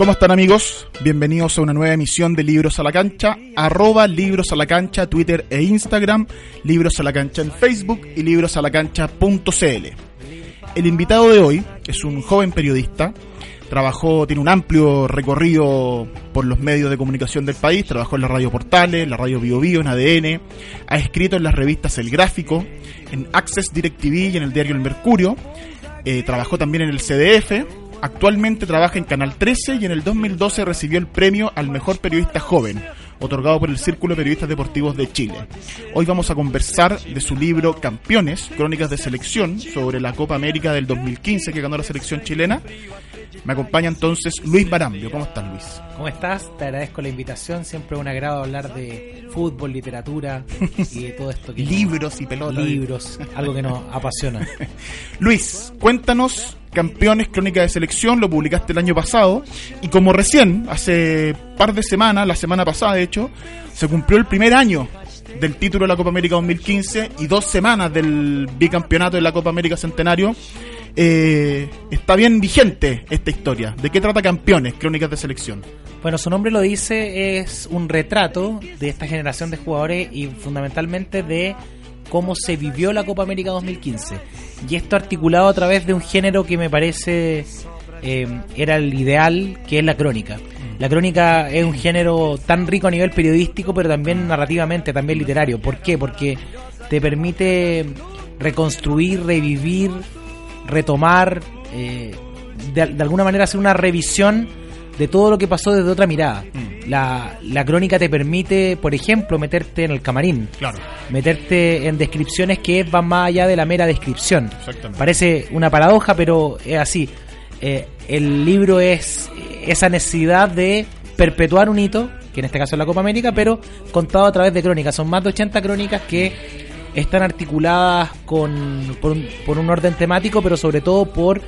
¿Cómo están amigos? Bienvenidos a una nueva emisión de Libros a la Cancha, arroba Libros a la Cancha, Twitter e Instagram, Libros a la Cancha en Facebook y librosalacancha.cl. El invitado de hoy es un joven periodista, trabajó, tiene un amplio recorrido por los medios de comunicación del país, trabajó en la radio Portales, la radio Bio, Bio en ADN, ha escrito en las revistas El Gráfico, en Access DirecTV y en el diario El Mercurio, eh, trabajó también en el CDF, Actualmente trabaja en Canal 13 y en el 2012 recibió el premio al mejor periodista joven, otorgado por el Círculo de Periodistas Deportivos de Chile. Hoy vamos a conversar de su libro Campeones, Crónicas de Selección, sobre la Copa América del 2015 que ganó la selección chilena. Me acompaña entonces Luis Barambio. ¿Cómo estás, Luis? ¿Cómo estás? Te agradezco la invitación. Siempre es un agrado hablar de fútbol, literatura y de todo esto. Que Libros y pelotas. Libros, algo que nos apasiona. Luis, cuéntanos Campeones Crónica de Selección, lo publicaste el año pasado y como recién, hace par de semanas, la semana pasada de hecho, se cumplió el primer año del título de la Copa América 2015 y dos semanas del bicampeonato de la Copa América Centenario, eh, está bien vigente esta historia. ¿De qué trata Campeones, Crónicas de Selección? Bueno, su nombre lo dice, es un retrato de esta generación de jugadores y fundamentalmente de cómo se vivió la Copa América 2015. Y esto articulado a través de un género que me parece eh, era el ideal, que es la crónica. La crónica es un género tan rico a nivel periodístico, pero también narrativamente, también literario. ¿Por qué? Porque te permite reconstruir, revivir, retomar, eh, de, de alguna manera hacer una revisión de todo lo que pasó desde otra mirada. La, la crónica te permite, por ejemplo, meterte en el camarín. Claro. Meterte en descripciones que van más allá de la mera descripción. Parece una paradoja, pero es así. Eh, el libro es esa necesidad de perpetuar un hito, que en este caso es la Copa América, pero contado a través de crónicas. Son más de 80 crónicas que están articuladas con, por, un, por un orden temático, pero sobre todo por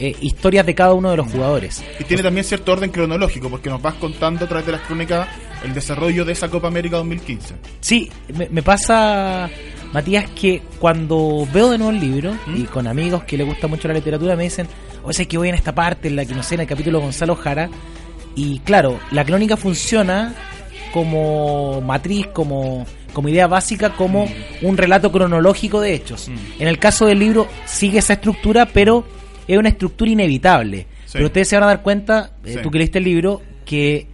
eh, historias de cada uno de los jugadores. Y tiene también cierto orden cronológico, porque nos vas contando a través de las crónicas el desarrollo de esa Copa América 2015. Sí, me, me pasa, Matías, que cuando veo de nuevo el libro, y con amigos que les gusta mucho la literatura, me dicen, o sea, que voy en esta parte, en la que no sé, en el capítulo de Gonzalo Jara, y claro, la crónica funciona como matriz, como, como idea básica, como un relato cronológico de hechos. En el caso del libro sigue esa estructura, pero es una estructura inevitable. Pero ustedes se van a dar cuenta, eh, Sí. tú que leíste el libro, que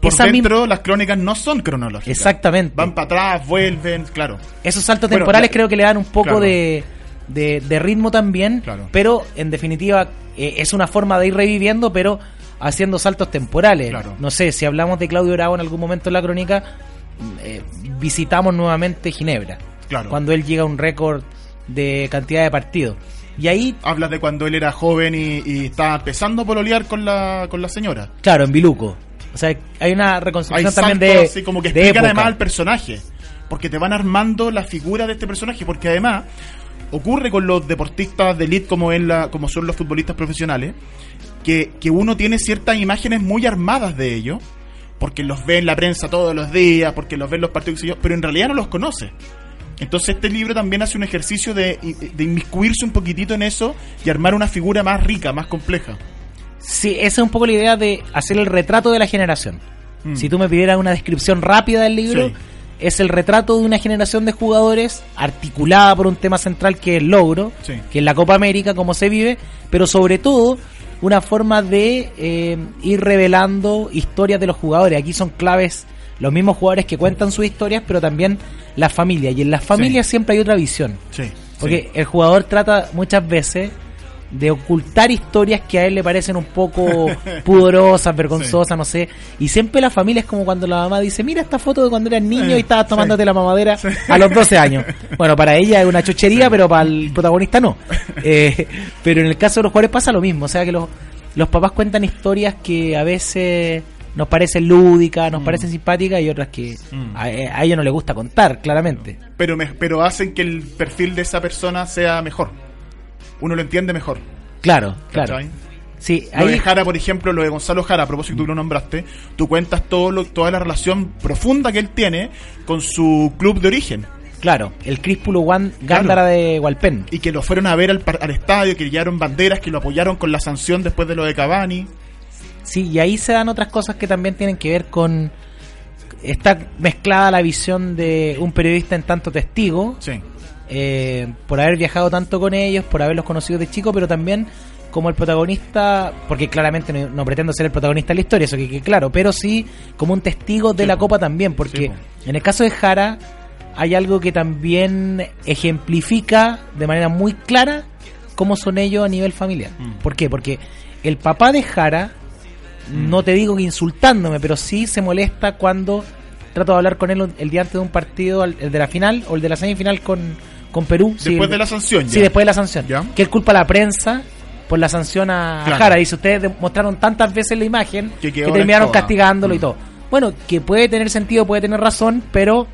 Por esa misma- dentro, las crónicas no son cronológicas. Exactamente. Van para atrás, vuelven, claro. Esos saltos Bueno, temporales creo que le dan un poco claro. de, de, de ritmo también, Claro. pero en definitiva eh, es una forma de ir reviviendo, pero haciendo saltos temporales. Claro. No sé, si hablamos de Claudio Bravo en algún momento en la crónica, eh, visitamos nuevamente Ginebra, Claro. cuando él llega a un récord de cantidad de partidos. Y ahí, Hablas de cuando él era joven y, y estaba empezando a pololear con la, con la señora. claro, en Biluco. O sea, hay una Hay reconstrucción saltos también de, como que explican además al personaje. Porque te van armando la figura de este personaje. Porque además ocurre con los deportistas de elite como, es la, como son los futbolistas profesionales. Que, que uno tiene ciertas imágenes muy armadas de ellos. Porque los ve en la prensa todos los días. Porque los ve en los partidos. Pero en realidad no los conoce. Entonces este libro también hace un ejercicio de, de inmiscuirse un poquitito en eso y armar una figura más rica, más compleja. Sí, esa es un poco la idea de hacer el retrato de la generación. Mm. Si tú me pidieras una descripción rápida del libro, Sí. es el retrato de una generación de jugadores articulada por un tema central que es el logro, Sí. que es la Copa América, cómo se vive, pero sobre todo una forma de eh, ir revelando historias de los jugadores. Aquí son claves los mismos jugadores que cuentan sus historias, pero también las familias. Y en las familias siempre hay otra visión. Sí. Porque el jugador trata muchas veces de ocultar historias que a él le parecen un poco pudorosas, vergonzosas, no sé. Y siempre la familia es como cuando la mamá dice, mira esta foto de cuando eras niño y estabas tomándote la mamadera a los 12 años. Bueno, para ella es una chochería, pero para el protagonista no. Eh, pero en el caso de los jugadores pasa lo mismo, o sea que los, los papás cuentan historias que a veces nos parecen lúdicas, nos parecen simpáticas y otras que Mm. a, a ellos no les gusta contar, claramente. Pero, me- pero hacen que el perfil de esa persona sea mejor. Uno lo entiende mejor. Claro, claro. ¿cachai? Sí, Lo de ahí, Jara, por ejemplo, lo de Gonzalo Jara, a propósito tú lo nombraste, tú cuentas todo lo, toda la relación profunda que él tiene con su club de origen. claro, el Críspulo Gándara de Hualpén. Y que lo fueron a ver al, al estadio, que llevaron banderas, que lo apoyaron con la sanción después de lo de Cavani. Sí, y ahí se dan otras cosas que también tienen que ver con... Está mezclada la visión de un periodista en tanto testigo, Sí. eh, por haber viajado tanto con ellos, por haberlos conocido de chico, pero también como el protagonista, porque claramente no, no pretendo ser el protagonista de la historia, eso que claro, pero sí como un testigo de Sí, la. Copa también, porque Sí, en el caso de Jara hay algo que también ejemplifica de manera muy clara cómo son ellos a nivel familiar. Mm. ¿Por qué? Porque el papá de Jara, no te digo que insultándome, pero sí se molesta cuando trato de hablar con él el día antes de un partido, el de la final o el de la semifinal con, con Perú. Sí, Después el- de la sanción, ya. Sí, después de la sanción. Ya. Que él culpa a la prensa por la sanción a Claro. Jara. Dice, ustedes demostraron tantas veces la imagen Que terminaron castigándolo y Mm. todo. Bueno, que puede tener sentido, puede tener razón, pero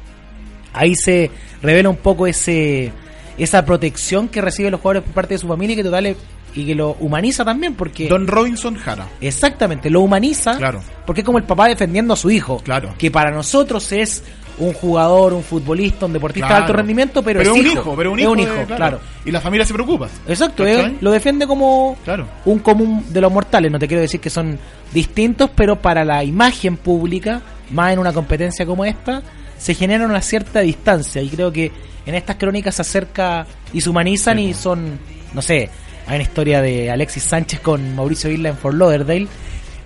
ahí se revela un poco ese esa protección que reciben los jugadores por parte de su familia y que total es- y que lo humaniza también porque Don Robinson Jara. exactamente lo humaniza Claro. porque es como el papá defendiendo a su hijo Claro. que para nosotros es un jugador un futbolista un deportista de alto rendimiento pero, Pero es un hijo, hijo, pero un es hijo, un de- hijo claro. Y la familia se preocupa. Exacto, ¿Cachai? eh, lo defiende como Claro. un común de los mortales. No te quiero decir que son distintos, pero para la imagen pública, más en una competencia como esta, se genera una cierta distancia. Y creo que en estas crónicas se acerca y se humanizan y son, no sé, hay una historia de Alexis Sánchez con Mauricio Isla en Fort Lauderdale.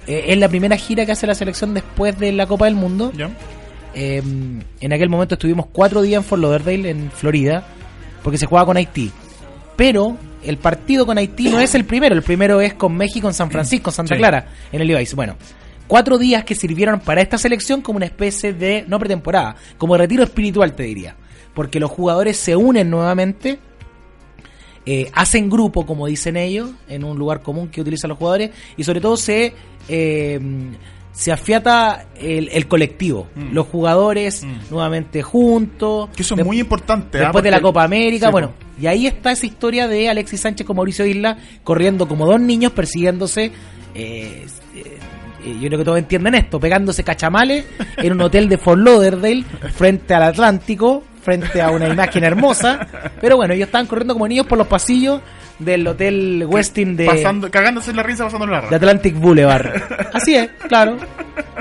Eh, es la primera gira que hace la selección después de la Copa del Mundo. ¿Ya? Eh, en aquel momento estuvimos cuatro días en Fort Lauderdale, en Florida, porque se jugaba con Haití. Pero el partido con Haití no es el primero, el primero es con México en San Francisco, en Santa Sí. Clara, en el Levi's. Bueno, cuatro días que sirvieron para esta selección como una especie de, no pretemporada, como retiro espiritual, te diría. Porque los jugadores se unen nuevamente, eh, hacen grupo, como dicen ellos, en un lugar común que utilizan los jugadores, y sobre todo se, eh, se afiata el, el colectivo. Mm. Los jugadores Mm. nuevamente juntos. Que eso es muy importante. ¿ah? Después de la Copa América, Sí, bueno, y ahí está esa historia de Alexis Sánchez con Mauricio Isla corriendo como dos niños persiguiéndose. eh, eh, yo creo que todos entienden esto, pegándose cachamales en un hotel de Fort Lauderdale frente al Atlántico, frente a una imagen hermosa. Pero bueno, ellos estaban corriendo como niños por los pasillos del hotel Westin de, Pasando, cagándose en la risa, pasando la de. Atlantic Boulevard. Así es, claro.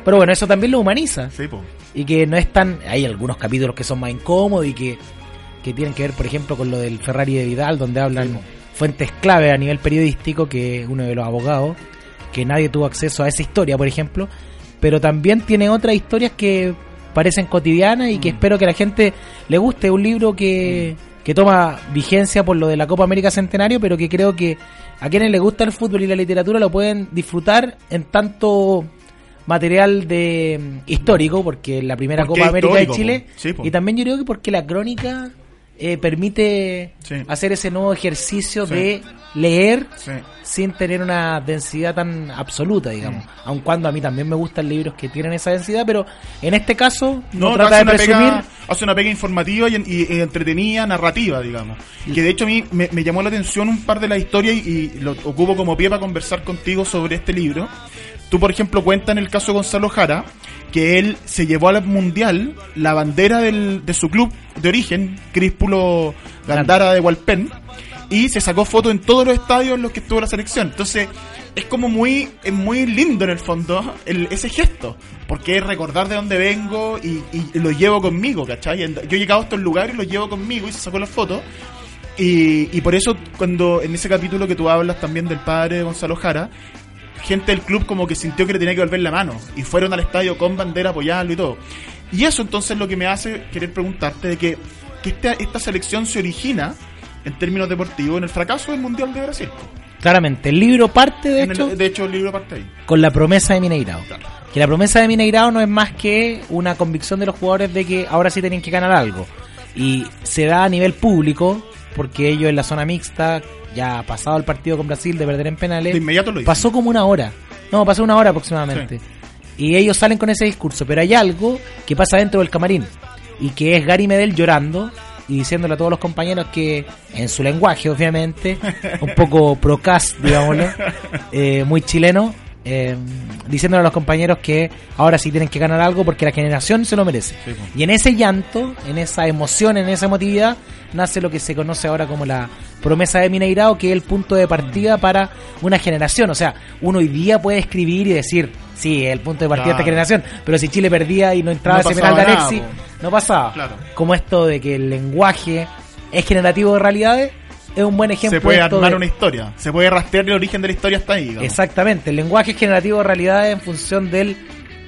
Pero bueno, eso también lo humaniza Sí, po. y que no es tan hay algunos capítulos que son más incómodos y que, que tienen que ver por ejemplo con lo del Ferrari de Vidal donde hablan fuentes clave a nivel periodístico que es uno de los abogados que nadie tuvo acceso a esa historia por ejemplo pero también tiene otras historias que parecen cotidianas y que Mm. espero que a la gente le guste un libro que, que toma vigencia por lo de la Copa América Centenario pero que creo que a quienes les gusta el fútbol y la literatura lo pueden disfrutar en tanto material de mm, histórico porque la primera Copa América de Chile. Sí, y también yo creo que porque la crónica eh, permite Sí. hacer ese nuevo ejercicio Sí. de leer Sí. sin tener una densidad tan absoluta, digamos. Aun cuando a mí también me gustan libros que tienen esa densidad, pero en este caso no, No, trata hace de una, presumir. pega, hace una pega informativa y, y- y entretenida, narrativa, digamos. Que de hecho a mí me, me llamó la atención un par de las historias y, y lo ocupo como pie para conversar contigo sobre este libro. Tú, por ejemplo, cuentas en el caso de Gonzalo Jara que él se llevó al mundial la bandera del- de su club de origen, Críspulo Gandara de Hualpén, y se sacó foto en todos los estadios en los que estuvo la selección. Entonces, es como muy, es muy lindo en el fondo el- ese gesto, porque es recordar de dónde vengo y, y lo llevo conmigo, ¿cachai? Yo he llegado a estos lugares y los llevo conmigo y se sacó la foto. Y, y por eso, cuando en ese capítulo que tú hablas también del padre de Gonzalo Jara, gente del club como que sintió que le tenía que volver la mano y fueron al estadio con bandera apoyarlo y todo. Y eso entonces lo que me hace querer preguntarte de que, que esta, esta selección se origina en términos deportivos en el fracaso del Mundial de Brasil. Claramente, el libro parte de En el- hecho de hecho, el libro parte ahí. con la promesa de Mineirao. Claro. Que la promesa de Mineirao no es más que una convicción de los jugadores de que ahora sí tienen que ganar algo. Y se da a nivel público, porque ellos en la zona mixta, ya pasado el partido con Brasil de perder en penales, De inmediato lo hice. pasó como una hora. No, pasó una hora aproximadamente. Y ellos salen con ese discurso, pero hay algo que pasa dentro del camarín. Y que es Gary Medel llorando y diciéndole a todos los compañeros que, en su lenguaje, obviamente, un poco procas, digámoslo, eh, muy chileno, eh, diciéndole a los compañeros que ahora sí tienen que ganar algo porque la generación se lo merece. Sí. Y en ese llanto, en esa emoción, en esa emotividad, nace lo que se conoce ahora como la promesa de Mineirao, que es el punto de partida para una generación. O sea, uno hoy día puede escribir y decir, sí, es el punto de partida de esta generación, pero si Chile perdía y no entraba No Alexis, po. no pasaba. Claro. Como esto de que el lenguaje es generativo de realidades, es un buen ejemplo Se puede armar de- una historia. Se puede rastrear el origen de la historia hasta ahí. digamos. Exactamente, el lenguaje es generativo de realidades en función del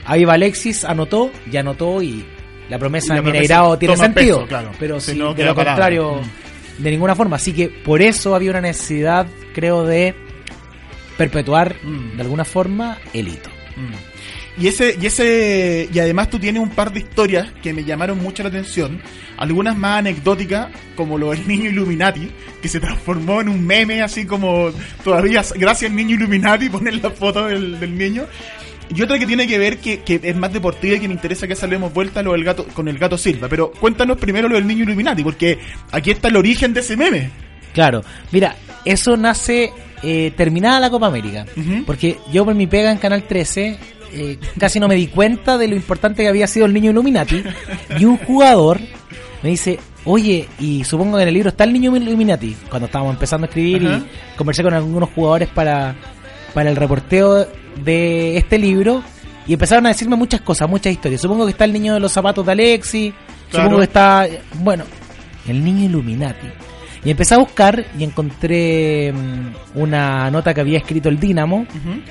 ahí va Alexis, anotó, ya anotó y la promesa Y de Mineirao tiene sentido. peso, claro. Pero Si si no, de lo contrario, Mm. de ninguna forma. Así que por eso había una necesidad, creo, de perpetuar Mm. de alguna forma el hito. Mm. Y ese, y ese, y además tú tienes un par de historias que me llamaron mucho la atención, algunas más anecdóticas, como lo del niño Illuminati, que se transformó en un meme así como todavía gracias al niño Illuminati ponen la foto del, del niño. Y otra que tiene que ver que, que es más deportiva y que me interesa que salemos vuelta lo del gato, con el gato Silva. Pero cuéntanos primero lo del niño Illuminati, porque aquí está el origen de ese meme. Claro, mira, eso nace eh, terminada la Copa América. Ujú. Porque yo por mi pega en Canal 13 eh, casi no me di cuenta de lo importante que había sido el niño Illuminati. Y un jugador me dice, oye, y supongo que en el libro está el niño Illuminati. Cuando estábamos empezando a escribir Ajá. y conversé con algunos jugadores para, para el reporteo de este libro. Y empezaron a decirme muchas cosas, muchas historias. Supongo que está el niño de los zapatos de Alexi. Claro. Supongo que está, bueno, el niño Illuminati. Y empecé a buscar y encontré mm, una nota que había escrito el Dínamo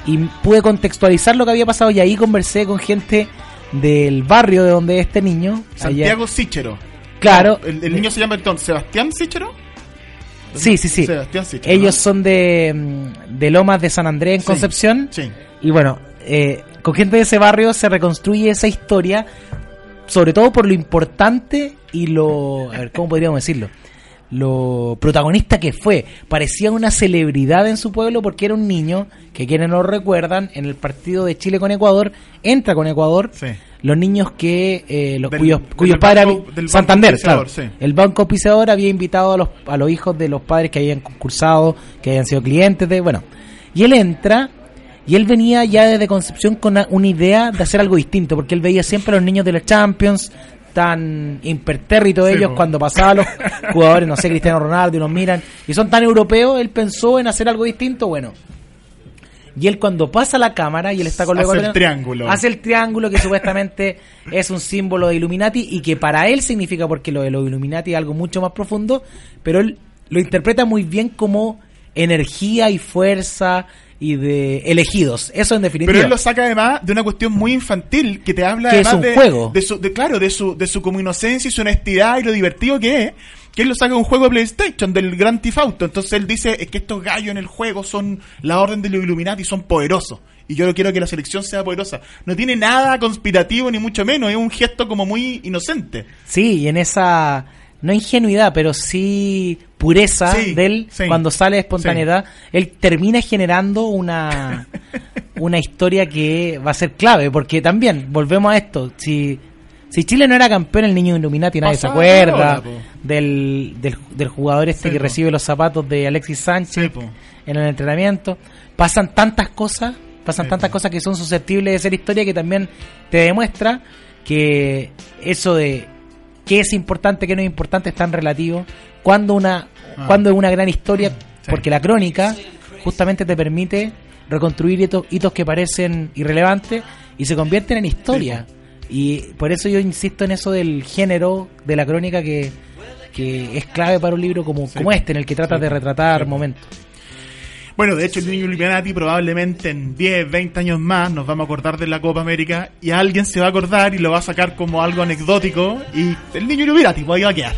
y pude contextualizar lo que había pasado y ahí conversé con gente del barrio de donde es este niño. allá- Santiago Sichero. Claclaro. El, el niño se llama entonces Sebastián Sichero. Sí, sí, sí. Sebastián Sichero. Ellos ¿no? son de, mm, de Lomas de San Andrés en Sí. Concepción. Sí. Y bueno, eh, con gente de ese barrio se reconstruye esa historia, sobre todo por lo importante y lo... A ver, ¿cómo podríamos decirlo? Lo protagonista que fue. Parecía una celebridad en su pueblo porque era un niño que quienes no lo recuerdan, en el partido de Chile con Ecuador, entra con Ecuador. Sí. Los niños que eh, los Del- cuyos, cuyos banco- padres del Santander, claro. sí. El banco auspiciador había invitado a los, a los hijos de los padres que habían concursado, que habían sido clientes de, bueno. Y él entra y él venía ya desde Concepción con una, una idea de hacer algo distinto, porque él veía siempre a los niños de los Champions tan impertérritos Sí, ellos cuando pasaban los jugadores, no sé, Cristiano Ronaldo y nos miran y son tan europeos, él pensó en hacer algo distinto, bueno. Y él cuando pasa la cámara y él está con Hace el triángulo. Hace el triángulo que supuestamente es un símbolo de Illuminati y que para él significa porque lo de los Illuminati es algo mucho más profundo, pero él lo interpreta muy bien como energía y fuerza y de elegidos. Eso en definitiva. Pero él lo saca además de una cuestión muy infantil que te habla Que es además un de, juego. de su, de, claro, de su, de su como inocencia y su honestidad y lo divertido que es. Que él lo saca de un juego de PlayStation, del Grand Theft Auto. Entonces él dice es que estos gallos en el juego son la orden de los Illuminati, son poderosos. Y yo quiero que la selección sea poderosa. No tiene nada conspirativo ni mucho menos, es un gesto como muy inocente. Sí, y en esa, no ingenuidad, pero sí pureza Sí, de él, sí, cuando sale de espontaneidad, él termina generando una, una historia que va a ser clave, porque también, volvemos a esto, si, si Chile no era campeón, el niño Illuminati, nadie se acuerda del, del, del jugador este que po. recibe los zapatos de Alexis Sánchez en el entrenamiento. Pasan tantas cosas, pasan tantas cosas que son susceptibles de ser historia que también te demuestra que eso de qué es importante, qué no es importante es tan relativo. Cuando una, Ah. cuando es una gran historia, Sí. porque la crónica justamente te permite reconstruir hitos, hitos que parecen irrelevantes y se convierten en historia. Y por eso yo insisto en eso del género de la crónica que, que es clave para un libro como, Sí. como este, en el que tratas de retratar momentos. Bueno, de hecho, el niño Illuminati probablemente en 10, 20 años más nos vamos a acordar de la Copa América y alguien se va a acordar y lo va a sacar como algo anecdótico y el niño Illuminati pues ahí va a quedar.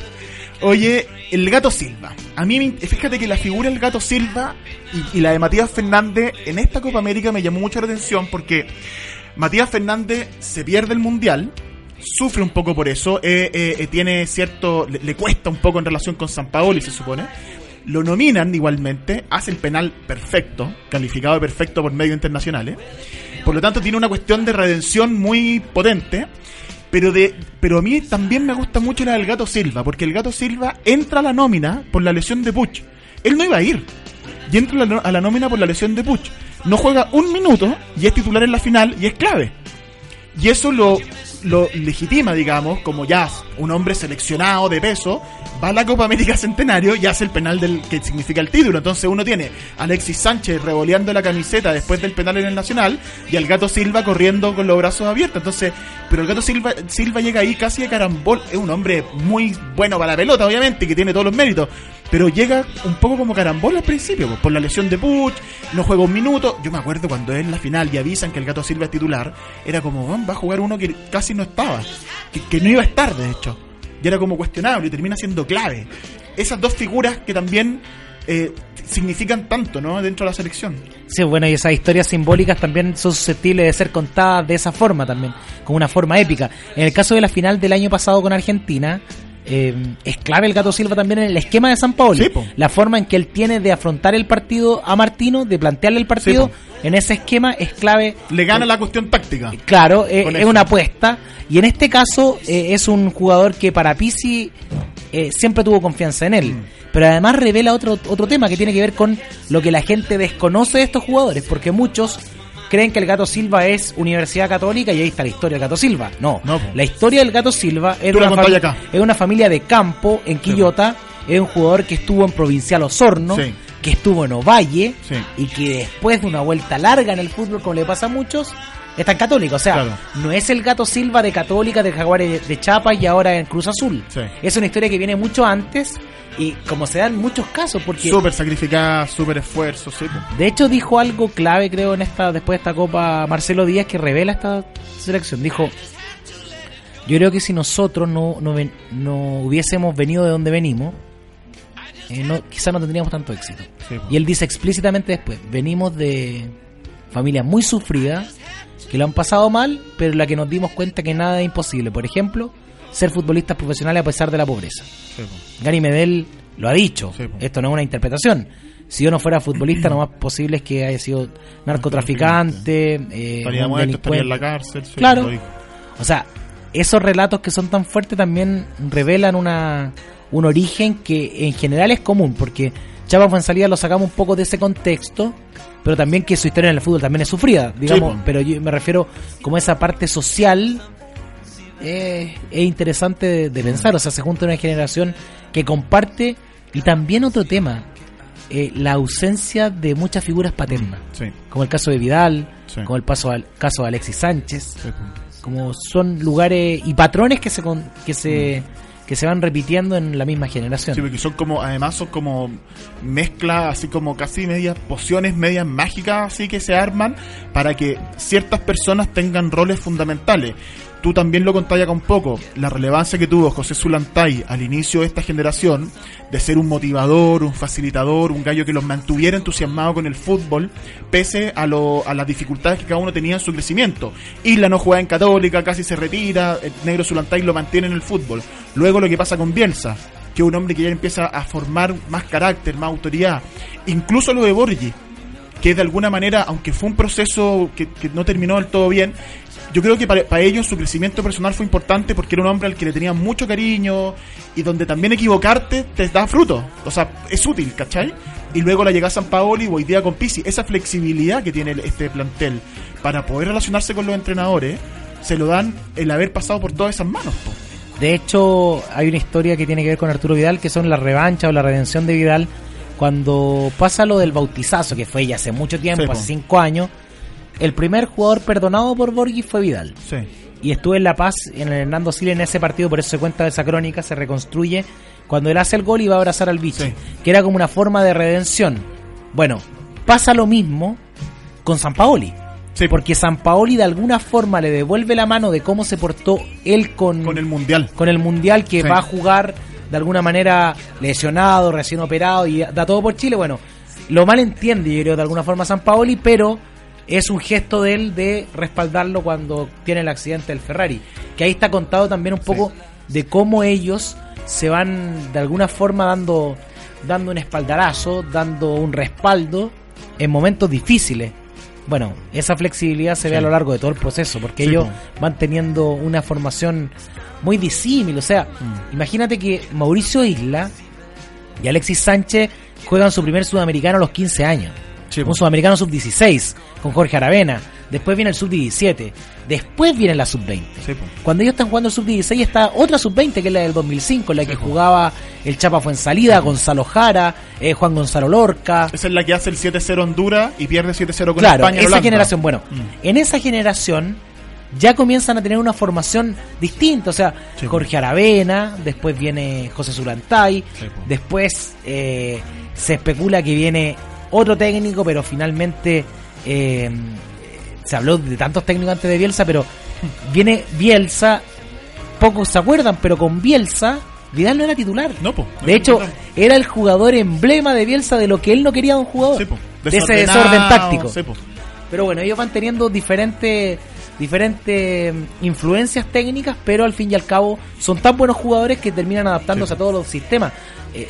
Oye, el gato Silva. A mí, me- fíjate que la figura del gato Silva y, la de Matías Fernández en esta Copa América me llamó mucho la atención porque Matías Fernández se pierde el Mundial, sufre un poco por eso, eh, eh, eh, tiene cierto, le, le cuesta un poco en relación con San Paoli, se supone. Lo nominan igualmente, hace el penal perfecto, calificado de perfecto por medios internacionales. Por lo tanto, tiene una cuestión de redención muy potente. Pero, de, pero a mí también me gusta mucho la del Gato Silva, porque el Gato Silva entra a la nómina por la lesión de Puch. Él no iba a ir. Y entra a la, a la nómina por la lesión de Puch. No juega un minuto y es titular en la final y es clave. Y eso lo, lo legitima, digamos, como ya un hombre seleccionado de peso, va a la Copa América Centenario y hace el penal del que significa el título. Entonces uno tiene a Alexis Sánchez revoleando la camiseta después del penal en el Nacional y al Gato Silva corriendo con los brazos abiertos. Entonces, pero el Gato Silva, Silva llega ahí casi de carambol. Es un hombre muy bueno para la pelota, obviamente, que tiene todos los méritos. Pero llega un poco como carambol al principio, por la lesión de Puch, no juega un minuto. Yo me acuerdo cuando es la final y avisan que el Gato Silva es titular, era como, "Ah, va a jugar uno que casi no estaba, que, que no iba a estar, de hecho. Y era como cuestionable y termina siendo clave. Esas dos figuras que también eh, significan tanto, ¿no? Dentro de la selección. Sí, bueno, y esas historias simbólicas también son susceptibles de ser contadas de esa forma también, con una forma épica. En el caso de la final del año pasado con Argentina, eh, es clave el Gato Silva también en el esquema de San Paolo. Sí, la forma en que él tiene de afrontar el partido a Martino, de plantearle el partido, Sí, en ese esquema es clave. Le gana la cuestión táctica. Claro, eh, es una apuesta. Y en este caso eh, es un jugador que para Pisi eh, siempre tuvo confianza en él. Mm. Pero además revela otro, otro tema que tiene que ver con lo que la gente desconoce de estos jugadores. Porque muchos creen que el Gato Silva es Universidad Católica y ahí está la historia del Gato Silva. No, la historia del Gato Silva es una, acá. es una familia de campo en Quillota. Es un jugador que estuvo en Provincial Osorno, Sí. que estuvo en Ovalle Sí. y que después de una vuelta larga en el fútbol, como le pasa a muchos, está en Católica. O sea, Claro. no es el gato Silva de Católica, de Jaguares de, Chiapas y ahora en Cruz Azul. Sí. Es una historia que viene mucho antes y como se dan muchos casos, porque Súper sacrificada, súper esfuerzo, sí. de hecho dijo algo clave, creo, en esta después de esta Copa Marcelo Díaz que revela esta selección. Dijo, yo creo que si nosotros no, no, no hubiésemos venido de donde venimos, eh, no, quizá no tendríamos tanto éxito. Sí. Y él dice explícitamente después, venimos de familias muy sufridas, que lo han pasado mal, pero la que nos dimos cuenta que nada es imposible. Por ejemplo, ser futbolistas profesionales a pesar de la pobreza. Sí. Gary Medel lo ha dicho, Sí, esto no es una interpretación. Si yo no fuera futbolista, lo más posible es que haya sido narcotraficante, eh, Estaría muerto, estaría en la cárcel. sí, Claro. O sea, esos relatos que son tan fuertes también revelan una, un origen que en general es común, porque Chapa Fuenzalía lo sacamos un poco de ese contexto, pero también que su historia en el fútbol también es sufrida, digamos, pero yo me refiero como esa parte social eh, es interesante de, de pensar, o sea, se junta una generación que comparte y también otro tema, eh, la ausencia de muchas figuras paternas, Sí, como el caso de Vidal, Sí. como el paso al, caso de Alexis Sánchez sí, po. como son lugares y patrones que se que se que se van repitiendo en la misma generación. Sí, porque son como, además son como mezclas, así como casi medias pociones, medias mágicas, así que se arman para que ciertas personas tengan roles fundamentales. Tú también lo contáis acá un poco, la relevancia que tuvo José Zulantay al inicio de esta generación, de ser un motivador, un facilitador, un gallo que los mantuviera entusiasmados con el fútbol, pese a, lo- a las dificultades que cada uno tenía en su crecimiento. Isla no juega en Católica, casi se retira, negro Zulantay lo mantiene en el fútbol. Luego lo que pasa con Bielsa, que es un hombre que ya empieza a formar más carácter, más autoridad. Incluso lo de Borgi, que de alguna manera, aunque fue un proceso que, que no terminó del todo bien, yo creo que para, para ellos su crecimiento personal fue importante porque era un hombre al que le tenían mucho cariño y donde también equivocarte te da fruto. O sea, es útil, ¿cachai? Y luego la llegada a San Paolo y hoy día con Pisi. Esa flexibilidad que tiene este plantel para poder relacionarse con los entrenadores, se lo dan el haber pasado por todas esas manos. po. De hecho, hay una historia que tiene que ver con Arturo Vidal, que son la revancha o la redención de Vidal, cuando pasa lo del bautizazo, que fue ya hace mucho tiempo, Sí, hace cinco años, el primer jugador perdonado por Borghi fue Vidal. Sí. Y estuve en La Paz, en el Hernando Siles, en ese partido, por eso se cuenta esa crónica, se reconstruye, cuando él hace el gol y va a abrazar al bicho, Sí. que era como una forma de redención. Bueno, pasa lo mismo con San Paoli. Sí, Porque San Paoli de alguna forma le devuelve la mano de cómo se portó él con, con el mundial. con el Mundial que Sí. va a jugar de alguna manera lesionado, recién operado y da todo por Chile. Bueno, lo mal entiende yo creo de alguna forma San Paoli, pero es un gesto de él de respaldarlo cuando tiene el accidente del Ferrari. Que ahí está contado también un poco de cómo ellos se van de alguna forma dando, dando un espaldarazo, dando un respaldo en momentos difíciles. Bueno, esa flexibilidad se ve a lo largo de todo el proceso, porque Sí, ellos van teniendo una formación muy disímil. O sea, Mm. imagínate que Mauricio Isla y Alexis Sánchez juegan su primer sudamericano a los 15 años. Sí, un sudamericano sub-16 con Jorge Aravena. Después viene el sub-17. Después viene la sub-20. Sí, po. Cuando ellos están jugando el sub-16 está otra sub-20 que es la del 2005, en la Sí, que po. jugaba el Chapa Fuensalida, Gonzalo Jara, eh, Juan Gonzalo Lorca. Esa es la que hace el 7-0 Honduras y pierde 7-0 con Claro, España. esa generación, bueno, Mm. en esa generación ya comienzan a tener una formación distinta, o sea, Sí. Jorge Aravena, después viene José Zulantay, Sí, después eh, se especula que viene otro técnico, pero finalmente eh, se habló de tantos técnicos antes de Bielsa, pero viene Bielsa, pocos se acuerdan, pero con Bielsa Vidal no era titular. No, po, no de hecho, era el jugador emblema de Bielsa de lo que él no quería de un jugador. Sí, po. de ese desorden táctico. sí. Pero bueno, ellos van teniendo diferentes diferentes mm, influencias técnicas, pero al fin y al cabo son tan buenos jugadores que terminan adaptándose Sí. a todos los sistemas. Eh,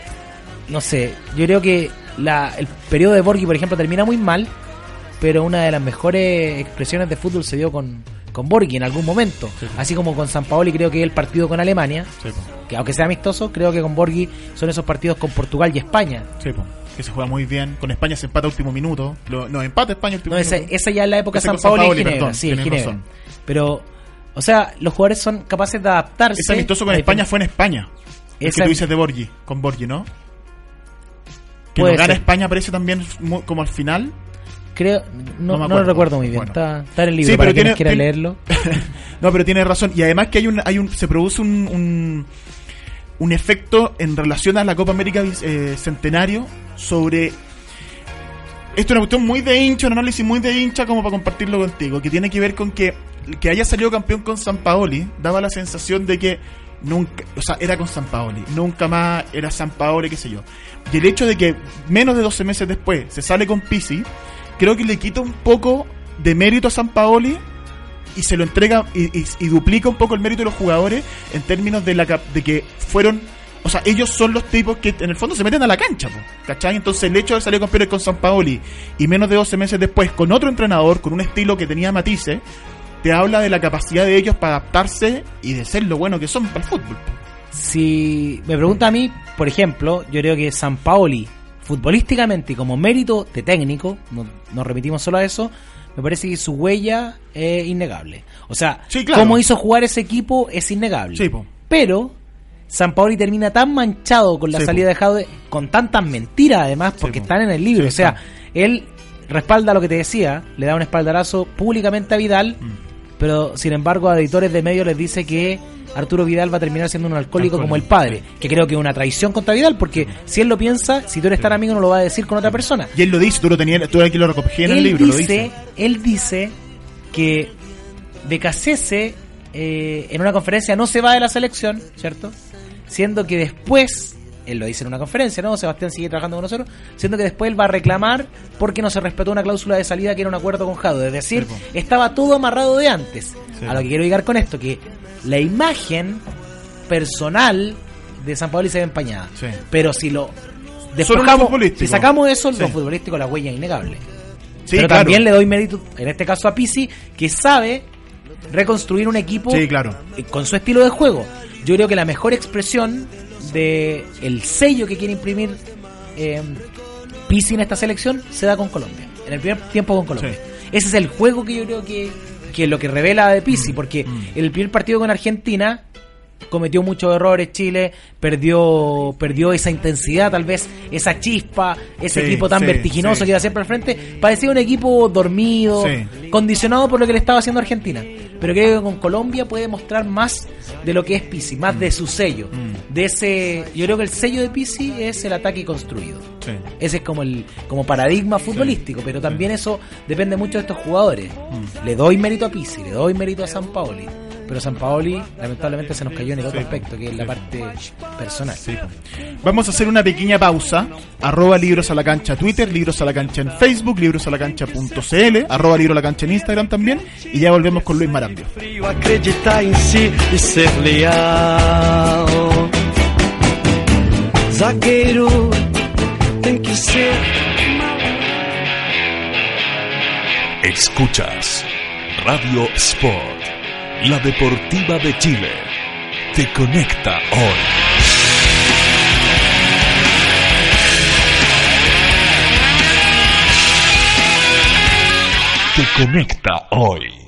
no sé, yo creo que la, el periodo de Borghi, por ejemplo, termina muy mal, pero una de las mejores expresiones de fútbol se dio con, con Borghi en algún momento. Sí. Así como con San Paoli creo que el partido con Alemania, Sí, que aunque sea amistoso, creo que con Borghi son esos partidos con Portugal y España. Que se juega muy bien. Con España se empata último minuto. Lo- no, empata España último No, esa, minuto. esa ya es la época de San y Paoli, Ginebra. perdón, sí, en tienes Ginebra. razón. Pero, o sea, los jugadores son capaces de adaptarse. Ese amistoso con España fue en España. El que tú dices de Borgi, con Borgi, ¿no? Lo gana ser. España parece también como al final. Creo, No no, lo recuerdo muy bien. Bueno. Está, está en el libro Sí, para pero quienes tiene- quieran tiene- leerlo. no, pero tienes razón. Y además que hay un, hay un se produce un, un, un efecto en relación a la Copa América eh, Centenario sobre... Esto es una cuestión muy de hincha, un análisis muy de hincha como para compartirlo contigo, que tiene que ver con que que haya salido campeón con San Paoli daba la sensación de que nunca, o sea, era con San Paoli, nunca más era San Paoli, qué sé yo. Y el hecho de que menos de 12 meses después se sale con Pisi, creo que le quita un poco de mérito a San Paoli y se lo entrega y, y- duplica un poco el mérito de los jugadores en términos de la de que fueron o sea ellos son los tipos que en el fondo se meten a la cancha po, ¿cachai? entonces el hecho de salir campeones con San Paoli y menos de 12 meses después con otro entrenador con un estilo que tenía matices te habla de la capacidad de ellos para adaptarse y de ser lo bueno que son para el fútbol. Si me pregunta a mí, por ejemplo, yo creo que San Paoli, futbolísticamente y como mérito de técnico, no- nos remitimos solo a eso, me parece que su huella es innegable. O sea, Sí, claro. cómo hizo jugar ese equipo es innegable. Sí. Pero San Paoli termina tan manchado con la Sí, salida de Jaude, con tantas mentiras además, porque po. están en el libro. O sea, él respalda lo que te decía, le da un espaldarazo públicamente a Vidal, Mm. Pero sin embargo a editores de medios les dice que Arturo Vidal va a terminar siendo un alcohólico como el padre, que creo que es una traición contra Vidal, porque si él lo piensa, si tú eres tan amigo no lo va a decir con otra persona. y él lo dice tú lo tenías tú aquí lo recogí en el libro lo dice, dice él dice que Becasese eh, en una conferencia no se va de la selección, ¿cierto? Siendo que después, él lo dice en una conferencia, ¿no? Sebastián sigue trabajando con nosotros, siendo que después él va a reclamar porque no se respetó una cláusula de salida que era un acuerdo con Jado. Es decir, Sí, estaba todo amarrado de antes. Sí. A lo que quiero llegar con esto, que la imagen personal de San Paolo se ve empañada. Sí. Pero si lo despojamos, si sacamos eso, lo futbolístico la huella es innegable. Pero claro. también le doy mérito, en este caso a Pisi, que sabe reconstruir un equipo sí claro eh, con su estilo de juego. Yo creo que la mejor expresión de el sello que quiere imprimir eh, Pisi en esta selección se da con Colombia, en el primer tiempo con Colombia. Sí. Ese es el juego que yo creo que, que es lo que revela de Pisi, porque Mm. el primer partido con Argentina cometió muchos errores Chile, perdió perdió esa intensidad, tal vez esa chispa, ese Sí, equipo tan sí, vertiginoso que iba siempre al frente, parecía un equipo dormido, condicionado por lo que le estaba haciendo Argentina. Pero creo que con Colombia puede mostrar más de lo que es Pisi, más de su sello, Mm. de ese, yo creo que el sello de Pisi es el ataque construido. Sí. Ese es como el como paradigma futbolístico, pero también eso depende mucho de estos jugadores. Mm. Le doy mérito a Pisi, le doy mérito a San Paoli, pero San Paoli lamentablemente se nos cayó en el otro Sí. aspecto, que es la parte personal. Vamos a hacer una pequeña pausa. Arroba libros a la cancha Twitter, libros a la cancha en Facebook, libros a la cancha.cl, arroba libro a la cancha en Instagram también. Y ya volvemos con Luis Marambio. Escuchas Radio Sport, la deportiva de Chile. Te conecta hoy. Te conecta hoy.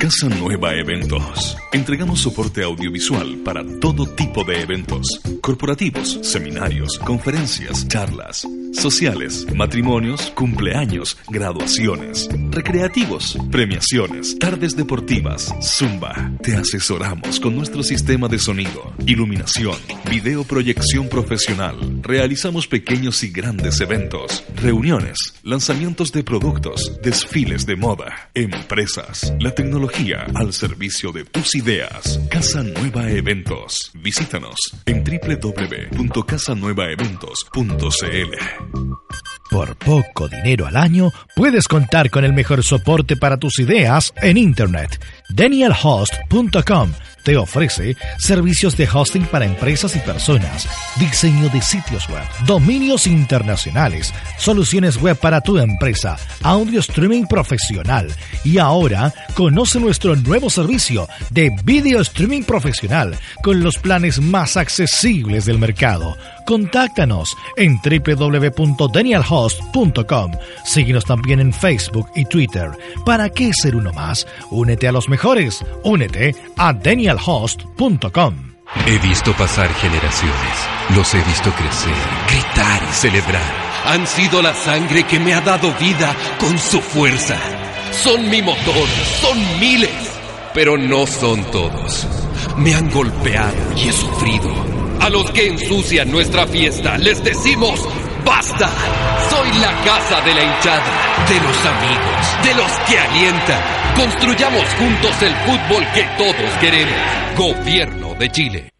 Casa Nueva Eventos. Entregamos soporte audiovisual para todo tipo de eventos. Corporativos, seminarios, conferencias, charlas, sociales, matrimonios, cumpleaños, graduaciones, recreativos, premiaciones, tardes deportivas, zumba. Te asesoramos con nuestro sistema de sonido, iluminación, video proyección profesional. Realizamos pequeños y grandes eventos, reuniones, lanzamientos de productos, desfiles de moda, empresas, la tecnología al servicio de tus ideas. Casa Nueva Eventos. Visítanos en www.casanuevaeventos.cl. Por poco dinero al año, puedes contar con el mejor soporte para tus ideas en Internet. DanielHost.com te ofrece servicios de hosting para empresas y personas, diseño de sitios web, dominios internacionales, soluciones web para tu empresa, audio streaming profesional y ahora conoce nuestro nuevo servicio de video streaming profesional con los planes más accesibles del mercado. Contáctanos en www.danielhost.com. Síguenos también en Facebook y Twitter. ¿Para qué ser uno más? Únete a los Únete a danielhost.com. He visto pasar generaciones, los he visto crecer, gritar y celebrar. Han sido la sangre que me ha dado vida con su fuerza. Son mi motor, son miles, pero no son todos. Me han golpeado y he sufrido. A los que ensucian nuestra fiesta les decimos ¡Basta! Soy la casa de la hinchada, de los amigos, de los que alientan. Construyamos juntos el fútbol que todos queremos. Gobierno de Chile.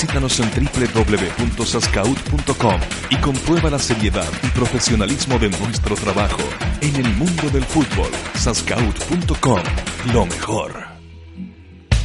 Visítanos en www.sascaut.com y comprueba la seriedad y profesionalismo de nuestro trabajo en el mundo del fútbol. Sascaut.com, lo mejor.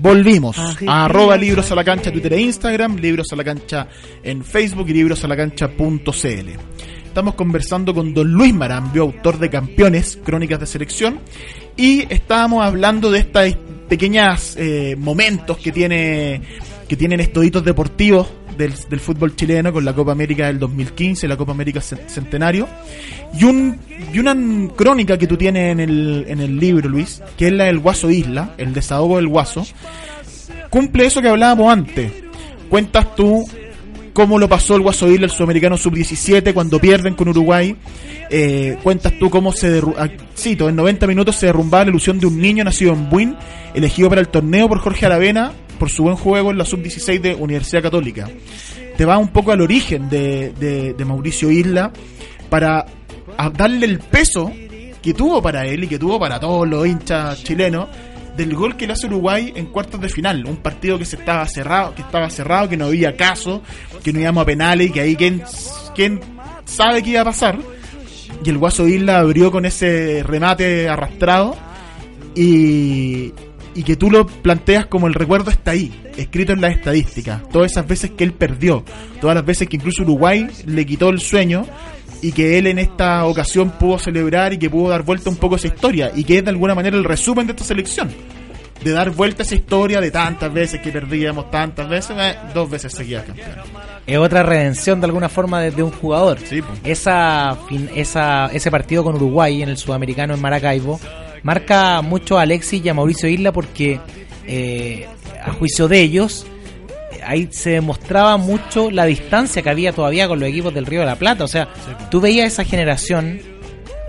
Volvimos a arroba libros a la cancha Twitter e Instagram, libros a la cancha en Facebook y libros a la cancha.cl. Estamos conversando con don Luis Marambio, autor de Campeones, Crónicas de Selección, y estábamos hablando de estos pequeños eh, momentos que tiene que tienen estos hitos deportivos del, fútbol chileno con la Copa América del 2015, la Copa América Cen- Centenario, y, un, y una crónica que tú tienes en el, el libro, Luis, que es la del Guaso Isla, el desahogo del Guaso, cumple eso que hablábamos antes. Cuentas tú cómo lo pasó el Guaso Isla, el sudamericano sub-17, cuando pierden con Uruguay. Eh, cuentas tú cómo se derru- ah, cito, en 90 minutos se derrumbaba la ilusión de un niño nacido en Buin, elegido para el torneo por Jorge Aravena por su buen juego en la sub-16 de Universidad Católica. Te va un poco al origen de, Mauricio Isla para darle el peso que tuvo para él y que tuvo para todos los hinchas chilenos del gol que le hace Uruguay en cuartos de final, un partido que se estaba cerrado, que estaba cerrado, que no había caso, que no íbamos a penales y que ahí quién, quién sabe qué iba a pasar. Y el Guaso Isla abrió con ese remate arrastrado y, y que tú lo planteas como el recuerdo está ahí, escrito en las estadísticas. Todas esas veces que él perdió, todas las veces que incluso Uruguay le quitó el sueño y que él en esta ocasión pudo celebrar y que pudo dar vuelta un poco a esa historia y que es de alguna manera el resumen de esta selección. De dar vuelta a esa historia de tantas veces que perdíamos, tantas veces, eh, dos veces seguidas campeón. Es otra redención de alguna forma de, de un jugador. Sí, pues. esa, esa, ese partido con Uruguay en el sudamericano en Maracaibo marca mucho a Alexis y a Mauricio Isla porque eh, a juicio de ellos ahí se demostraba mucho la distancia que había todavía con los equipos del Río de la Plata. O sea, tú veías esa generación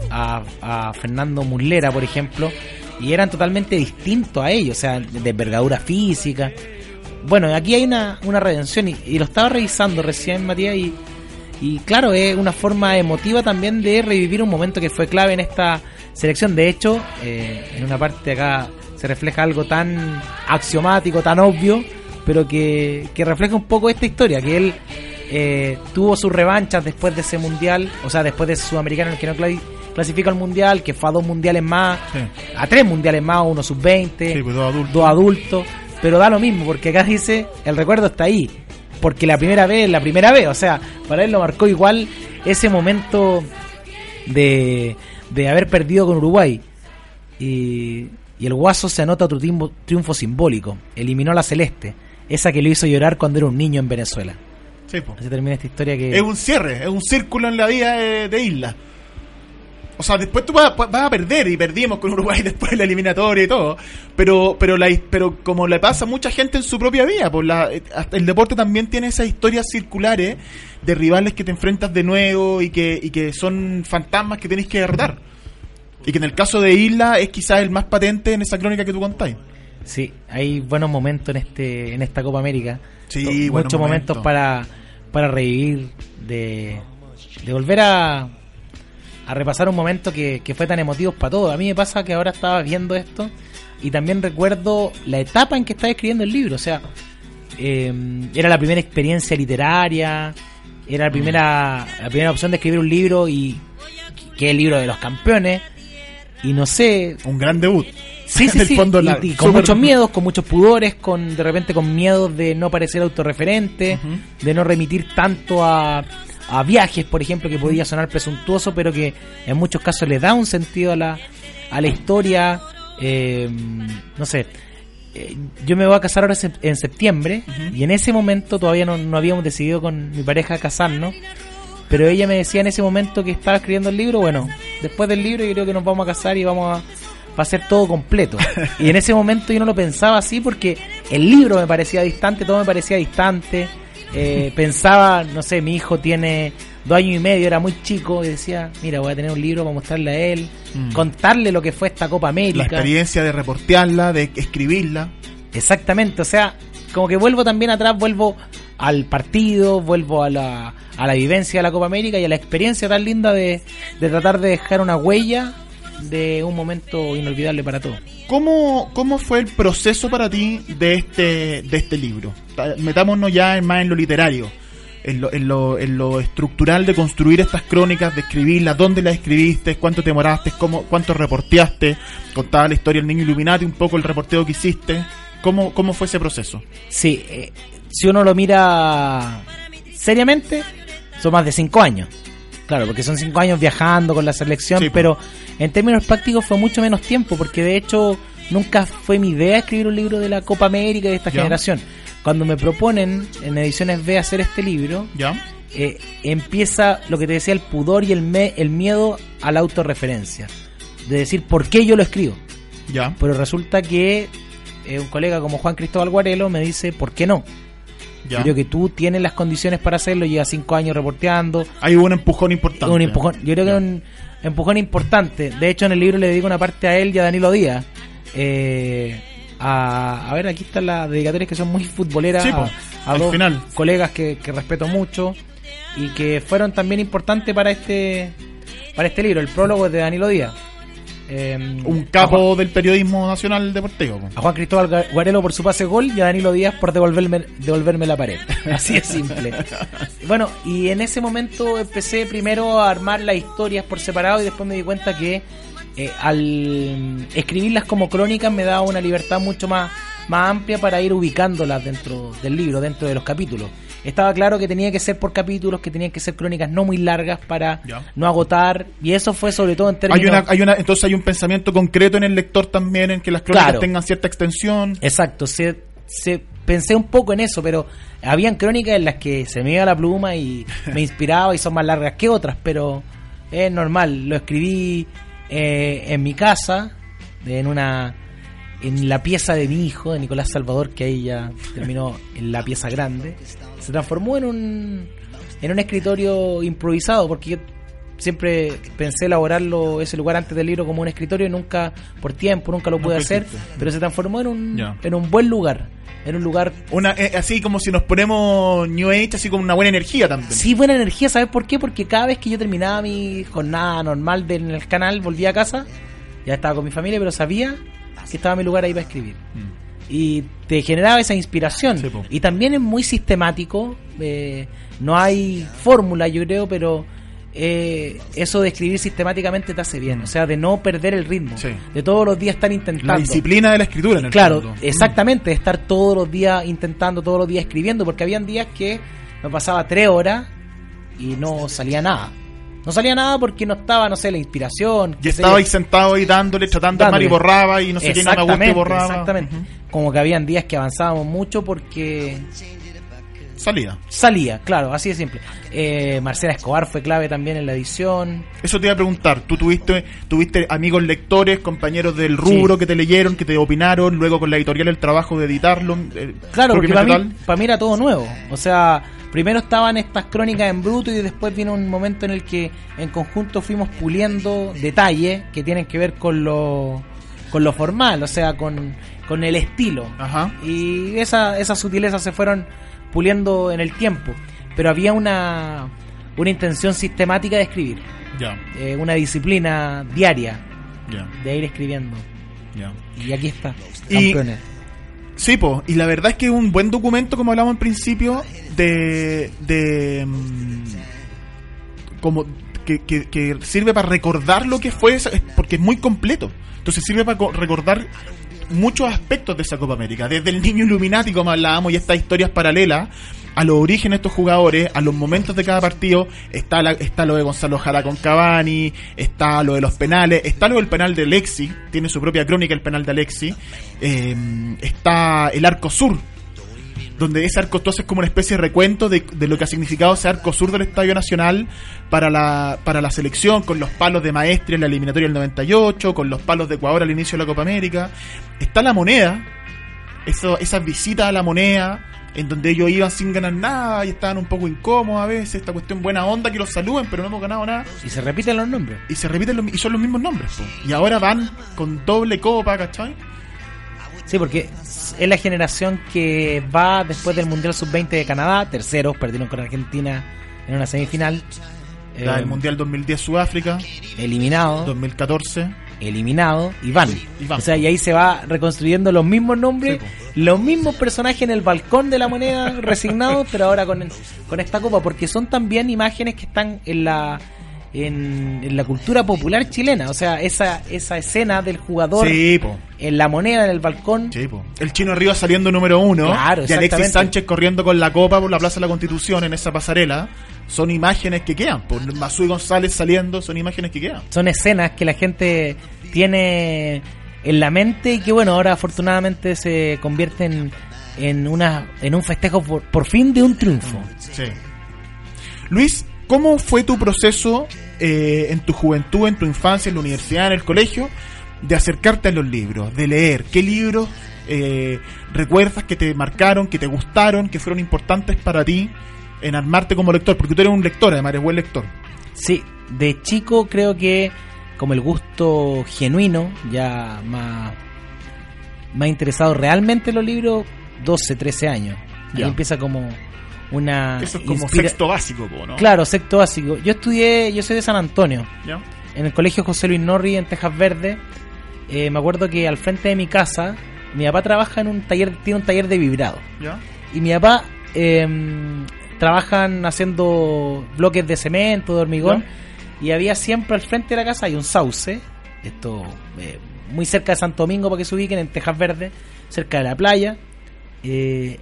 a, a Fernando Muslera, por ejemplo, y eran totalmente distintos a ellos, o sea, de envergadura física. Bueno, aquí hay una, una redención y, y lo estaba revisando recién, Matías, y, y claro, es una forma emotiva también de revivir un momento que fue clave en esta selección. De hecho, eh, en una parte acá se refleja algo tan axiomático, tan obvio, pero que, que refleja un poco esta historia, que él eh, tuvo sus revanchas después de ese mundial, o sea, después de ese sudamericano en el que no cla- clasifica al mundial, que fue a dos mundiales más, Sí. a tres mundiales más, uno sub-20, Sí, pues, dos adultos. dos adultos, pero da lo mismo, porque acá dice, el recuerdo está ahí, porque la primera vez, la primera vez, o sea, para él lo marcó igual ese momento de, de haber perdido con Uruguay. Y, y el Guaso se anota otro triunfo, triunfo simbólico, eliminó a la Celeste, esa que lo hizo llorar cuando era un niño en Venezuela. Sí. Así termina esta historia que... Es un cierre, es un círculo en la vida de, de Isla. O sea, después tú vas, vas a perder y perdimos con Uruguay después de la eliminatoria y todo. Pero pero la, pero como le pasa a mucha gente en su propia vida, pues la, hasta el deporte también tiene esas historias circulares de rivales que te enfrentas de nuevo y que, y que son fantasmas que tenés que derrotar. Y que en el caso de Isla es quizás el más patente en esa crónica que tú contáis. Sí, hay buenos momentos en este en esta Copa América. Sí, muchos momentos momentos. para, para revivir, de, de volver a, a repasar un momento que, que fue tan emotivo para todos. A mí me pasa que ahora estaba viendo esto y también recuerdo la etapa en que estaba escribiendo el libro. O sea, eh, era la primera experiencia literaria, era la primera, la primera opción de escribir un libro y que es el libro de los campeones. Y no sé, Un gran debut. Sí, sí, sí. fondo, y- con muchos miedos, con muchos pudores, con de repente con miedos de no parecer autorreferente, de no remitir tanto a, a viajes, por ejemplo, que podía sonar presuntuoso, pero que en muchos casos le da un sentido a la, a la historia. eh, no sé. eh, yo me voy a casar ahora en septiembre y en ese momento todavía no, no habíamos decidido con mi pareja casarnos, pero ella me decía en ese momento que estaba escribiendo el libro, bueno, después del libro yo creo que nos vamos a casar y vamos a, va a ser todo completo. y en ese momento yo no lo pensaba así porque el libro me parecía distante, todo me parecía distante. Eh, pensaba, no sé, mi hijo tiene dos años y medio, era muy chico, y decía, mira, voy a tener un libro para mostrarle a él, Mm. contarle lo que fue esta Copa América. La experiencia de reportearla, de escribirla. Exactamente, o sea, como que vuelvo también atrás, vuelvo al partido, vuelvo a la, a la vivencia de la Copa América y a la experiencia tan linda de, de tratar de dejar una huella de un momento inolvidable para todos. ¿Cómo, ¿Cómo fue el proceso para ti de este, de este libro? Metámonos ya en- más en lo literario, en lo, en, lo, en lo estructural de construir estas crónicas, de escribirlas, dónde las escribiste, cuánto te demoraste, cómo, cuánto reporteaste, contaba la historia del niño Illuminati, un poco el reporteo que hiciste. ¿Cómo, cómo fue ese proceso? Sí, eh, si uno lo mira seriamente, son más de cinco años. Claro, porque son cinco años viajando con la selección, Sí, pero en términos prácticos fue mucho menos tiempo, porque de hecho nunca fue mi idea escribir un libro de la Copa América de esta generación. Cuando me proponen en Ediciones B hacer este libro, ¿Ya? eh, empieza lo que te decía el pudor y el, me- el miedo a la autorreferencia. De decir, ¿por qué yo lo escribo? ¿Ya? Pero resulta que eh, un colega como Juan Cristóbal Guarelo me dice, ¿por qué no? ¿Ya? Creo que tú tienes las condiciones para hacerlo, llevas cinco años reporteando. Hay un empujón importante. Un empujón, yo creo que Ya. es un empujón importante. De hecho, en el libro le dedico una parte a él y a Danilo Díaz. Eh, a, a ver, aquí están las dedicatorias que son muy futboleras. Sí, a, a dos final. colegas que, que respeto mucho y que fueron también importantes para este para este libro. El prólogo es de Danilo Díaz. Eh, Un capo Juan- del periodismo nacional deportivo. po. a Juan Cristóbal Gu- Guarelo por su pase gol y a Danilo Díaz por devolverme, devolverme la pared. Así es simple. Bueno, y en ese momento empecé primero a armar las historias por separado y después me di cuenta que eh, al escribirlas como crónicas me daba una libertad mucho más, más amplia para ir ubicándolas dentro del libro, dentro de los capítulos. Estaba claro que tenía que ser por capítulos, que tenían que ser crónicas no muy largas para no agotar, y eso fue sobre todo en términos... Hay una, hay una, entonces hay un pensamiento concreto en el lector también, en que las crónicas Claro. tengan cierta extensión. Exacto, se, se pensé un poco en eso, pero habían crónicas en las que se me iba la pluma y me inspiraba y son más largas que otras, pero es normal. Lo escribí eh, en mi casa, en una en la pieza de mi hijo, de Nicolás Salvador, que ahí ya terminó en la pieza grande. Se transformó en un en un escritorio improvisado, porque yo siempre pensé elaborarlo ese lugar antes del libro como un escritorio y nunca por tiempo nunca lo pude hacer pero se transformó en un Ya. en un buen lugar en un lugar Una, eh, así como si nos ponemos New Age, así como una buena energía también. sí buena energía ¿sabes por qué? porque cada vez que yo terminaba mi jornada normal de- en el canal volvía a casa ya estaba con mi familia pero sabía que estaba mi lugar ahí para escribir. Y te generaba esa inspiración. Sí, y también es muy sistemático eh, no hay fórmula yo creo pero eh, eso de escribir sistemáticamente te hace bien. O sea de no perder el ritmo. Sí. de todos los días estar intentando. La disciplina de la escritura en el Claro, fondo. exactamente, estar todos los días intentando, todos los días escribiendo, porque habían días que me pasaba tres horas y no salía nada. No salía nada porque no estaba, no sé, la inspiración. Y estaba ahí sentado ahí dándole, tratando de Dándole. borraba y no sé qué no me Exactamente, borraba. Exactamente. Como que habían días que avanzábamos mucho porque Salida. salía, claro, así de simple. Eh, Marcela Escobar fue clave también en la edición. Eso te iba a preguntar. Tú tuviste, tuviste amigos lectores, compañeros del rubro Sí. que te leyeron, que te opinaron, luego con la editorial el trabajo de editarlo. eh, Claro, porque para mí, para mí era todo nuevo. O sea, primero estaban estas crónicas en bruto y después vino un momento en el que en conjunto fuimos puliendo detalles que tienen que ver con lo, con lo formal, o sea, con, con el estilo. Ajá. Y esa, esas sutilezas se fueron puliendo en el tiempo. Pero había una, una intención sistemática de escribir, Ya, eh, una disciplina diaria ya, de ir escribiendo. ya. Y aquí está, Y- campeones. Sí, po, y la verdad es que es un buen documento, como hablamos al principio, de. de mm, como que, que- sirve para recordar lo que fue, porque es muy completo. Entonces sirve para co- recordar muchos aspectos de esa Copa América, desde el niño Illuminati, como hablábamos, y estas historias paralelas, a los orígenes de estos jugadores, a los momentos de cada partido. Está, la- está lo de Gonzalo Jara con Cavani, está lo de los penales, está lo del penal de Alexi, tiene su propia crónica el penal de Alexi. eh, está el arco sur, donde ese arco entonces es como una especie de recuento de, de lo que ha significado ese arco sur del Estadio Nacional para la, para la selección, con los palos de Maestri en la eliminatoria del 98, con los palos de Ecuador al inicio de la Copa América. Está la moneda, eso, esas visitas a la moneda, en donde ellos iban sin ganar nada y estaban un poco incómodos a veces, esta cuestión buena onda que los saluden, pero no hemos ganado nada. Y se repiten los nombres. Y se repiten los, y son los mismos nombres. po. Y ahora van con doble copa, ¿cachai? Sí, porque es la generación que va después del Mundial Sub-20 de Canadá, terceros, perdieron con Argentina en una semifinal. La Eh, Mundial 2010 Sudáfrica, eliminado, 2014. Eliminado y van. Y van. O sea, y ahí se va reconstruyendo los mismos nombres, Sí, los mismos personajes en el balcón de la moneda resignados, pero ahora con, con esta copa, porque son también imágenes que están en la en, en la cultura popular chilena. O sea, esa, esa escena del jugador Sí, en la moneda, en el balcón. Sí. El chino Río saliendo número uno. Claro, y Alexis. Sánchez corriendo con la copa por la Plaza de la Constitución en esa pasarela. Son imágenes que quedan. Por Masui González saliendo, son imágenes que quedan. son escenas que la gente tiene en la mente y que bueno ahora afortunadamente se convierten en una en un festejo por, por fin de un triunfo Sí. Luis, ¿cómo fue tu proceso eh, en tu juventud, en tu infancia, en la universidad, en el colegio, de acercarte a los libros, de leer? ¿Qué libros eh, recuerdas que te marcaron, que te gustaron, que fueron importantes para ti en armarte como lector? Porque tú eres un lector, además eres buen lector. sí de chico creo que como el gusto genuino ya más más interesado realmente en los libros 12 13 años ahí Ya. empieza como una Eso es como inspira- sexto básico, ¿no? claro sexto básico yo estudié yo soy de San Antonio ¿Ya? en el colegio José Luis Norri en Tejas Verde. eh, me acuerdo que al frente de mi casa, mi papá trabaja en un taller, tiene un taller de vibrado. ¿Ya? Y mi papá eh, trabajan haciendo bloques de cemento, de hormigón. Y había siempre al frente de la casa hay un sauce, esto eh, muy cerca de Santo Domingo para que se ubiquen, en Tejas Verde, cerca de la playa. eh,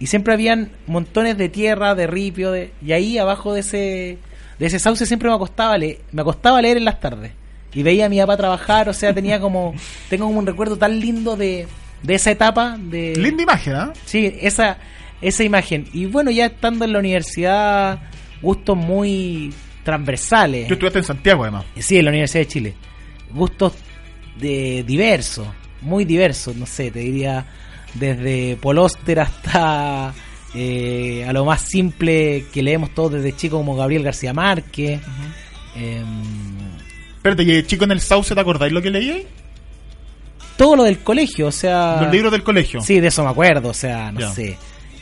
y siempre habían montones de tierra, de ripio, de, y ahí abajo de ese, de ese sauce siempre me acostaba, leer, me acostaba leer en las tardes. Y veía a mi papá trabajar, o sea, tenía como, tengo como un recuerdo tan lindo de, de esa etapa. De, Linda imagen, ¿ah? Sí, esa, esa imagen. Y bueno, ya estando en la universidad, gustos muy transversales. Tú estudiaste en Santiago, además. Sí, en la Universidad de Chile. Gustos de diversos, muy diversos, no sé, te diría desde Polóster hasta eh, a lo más simple que leemos todos desde chico como Gabriel García Márquez. Em, Espérate, y chico en el Sauce, ¿te acordáis lo que leí? todo lo del colegio, o sea... Los libros del colegio. Sí, de eso me acuerdo, o sea, no sé.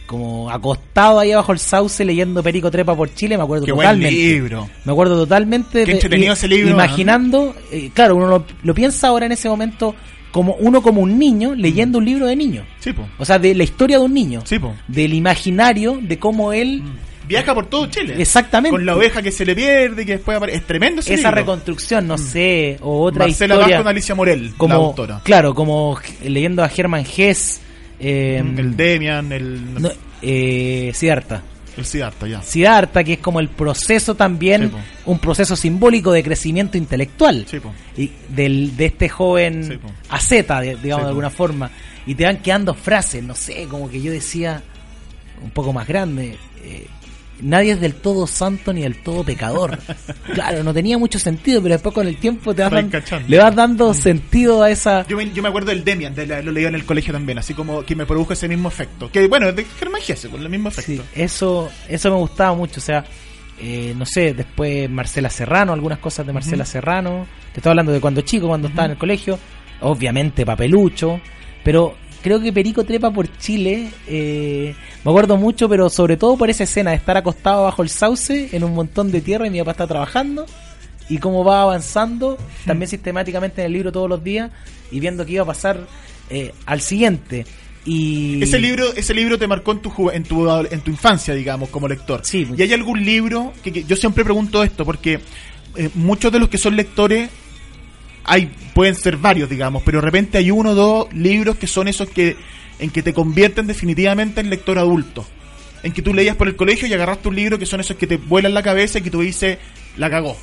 Como acostado ahí abajo el sauce leyendo Perico Trepa por Chile, me acuerdo Qué buen totalmente. libro. Me acuerdo totalmente. Qué entretenido ese libro, Imaginando, eh, claro, uno lo, lo piensa ahora en ese momento como uno como un niño leyendo un libro de niño. Sí, po. O sea, de la historia de un niño. Sí, po. Del imaginario de cómo él. Viaja por todo Chile. Exactamente. Con la oveja que se le pierde y que después aparece. Es tremendo ese esa libro. reconstrucción, no sé, o otra Marcela historia. Con Alicia Morel, como, la autora. Claro, como leyendo a Germán Hess. Eh, el Demian, el, no, eh, Siddhartha. el Siddhartha, ya. Siddhartha, que es como el proceso también, Sí, un proceso simbólico de crecimiento intelectual. Sí, y del, de este joven Sí, asceta, digamos de alguna forma, y te van quedando frases, no sé, como que yo decía un poco más grande, eh, nadie es del todo santo ni del todo pecador. claro, no tenía mucho sentido, pero después con el tiempo te vas Vas dan- cachando. le vas dando sentido a esa... Yo me, yo me acuerdo del Demian, de la- lo leí en el colegio también, así como que me produjo ese mismo efecto. Que bueno, es de Germán Gese, con el mismo efecto. Sí, eso, eso me gustaba mucho, o sea, eh, no sé, después Marcela Serrano, algunas cosas de Marcela Serrano, te estoy hablando de cuando chico, cuando estaba en el colegio, obviamente Papelucho, pero creo que Perico Trepa por Chile, eh, me acuerdo mucho, pero sobre todo por esa escena de estar acostado bajo el sauce en un montón de tierra y mi papá está trabajando y cómo va avanzando también sistemáticamente en el libro todos los días y viendo qué iba a pasar eh, al siguiente. Y Ese libro, ese libro te marcó en tu, en tu en tu infancia, digamos, como lector. Sí. ¿Y hay algún libro que, que- yo siempre pregunto esto porque eh, muchos de los que son lectores hay pueden ser varios, digamos, pero de repente hay uno o dos libros que son esos que en que te convierten definitivamente en lector adulto. en que tú leías por el colegio y agarraste un libro que son esos que te vuelan la cabeza y que tú dices, la cagó.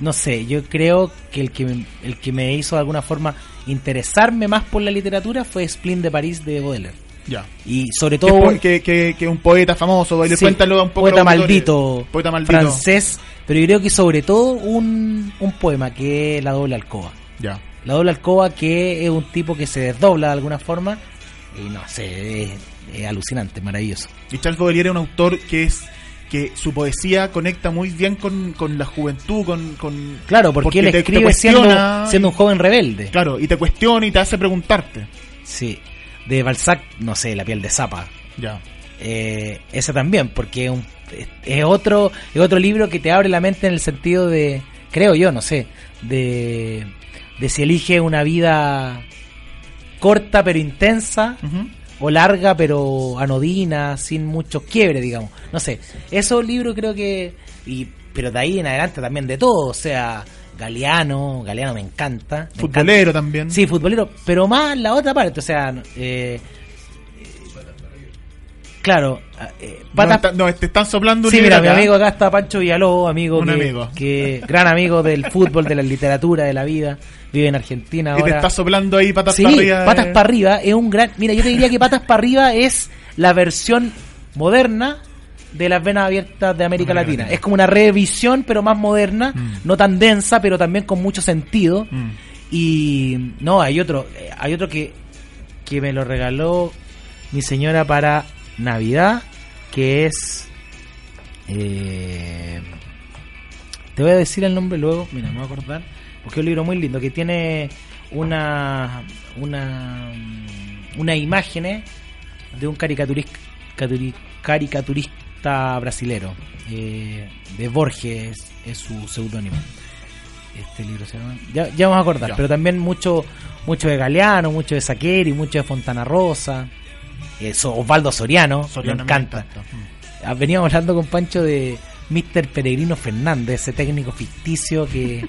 No sé, yo creo que el que, me- el que me hizo de alguna forma interesarme más por la literatura fue Splin de París de Baudelaire. Ya. Y sobre todo que, que- un poeta famoso, Sí, cuéntalo un poco. poeta maldito, Poeta maldito. francés, pero yo creo que sobre todo un, un poema que es La doble alcoba. Ya. La doble alcoba que es un tipo que se desdobla de alguna forma y no sé, es, es alucinante, maravilloso. Y Charles Baudelaire es un autor que es que su poesía conecta muy bien con, con la juventud, con, con Claro, porque, él te- te escribe siendo, un joven rebelde. Claro, y te cuestiona y te hace preguntarte. Sí. De Balzac, no sé, La piel de zapa. Ya. Eh, ese también, porque es, un- es otro es otro libro que te abre la mente en el sentido de, creo yo, no sé, de, de si elige una vida corta pero intensa o larga pero anodina, sin muchos quiebres, digamos. No sé, esos libros creo que... Y, pero de ahí en adelante también de todo, o sea, Galeano, Galeano me encanta. me Futbolero también. Sí, futbolero, pero más la otra parte, o sea, eh, claro, eh, No, patas- no, te están soplando un sí, mira, mi amigo acá está Pancho Villalobos, amigo, Un que, amigo. que- gran amigo del fútbol, de la literatura, de la vida, vive en Argentina Y te ahora. está soplando ahí patas Sí, para arriba. Patas eh. para arriba es un gran. Mira, yo te diría que Patas para arriba es la versión moderna de las venas abiertas de América América Latina. Latina. Es como una revisión, pero más moderna, Mm. no tan densa, pero también con mucho sentido. Mm. Y no, hay otro, eh, hay otro que, que me lo regaló mi señora para Navidad, que es... eh, te voy a decir el nombre luego, mira, me voy a acordar, porque es un libro muy lindo, que tiene una una una imágenes de un caricaturista caricaturista brasilero eh, de Borges es su seudónimo este libro se llama ya, ya vamos a acordar Ya. pero también mucho mucho de Galeano mucho de Saqueri mucho de Fontana Rosa eso, Osvaldo Soriano, Soriano me encanta. Ah, Veníamos hablando con Pancho de Mr. Peregrino Fernández, ese técnico ficticio que,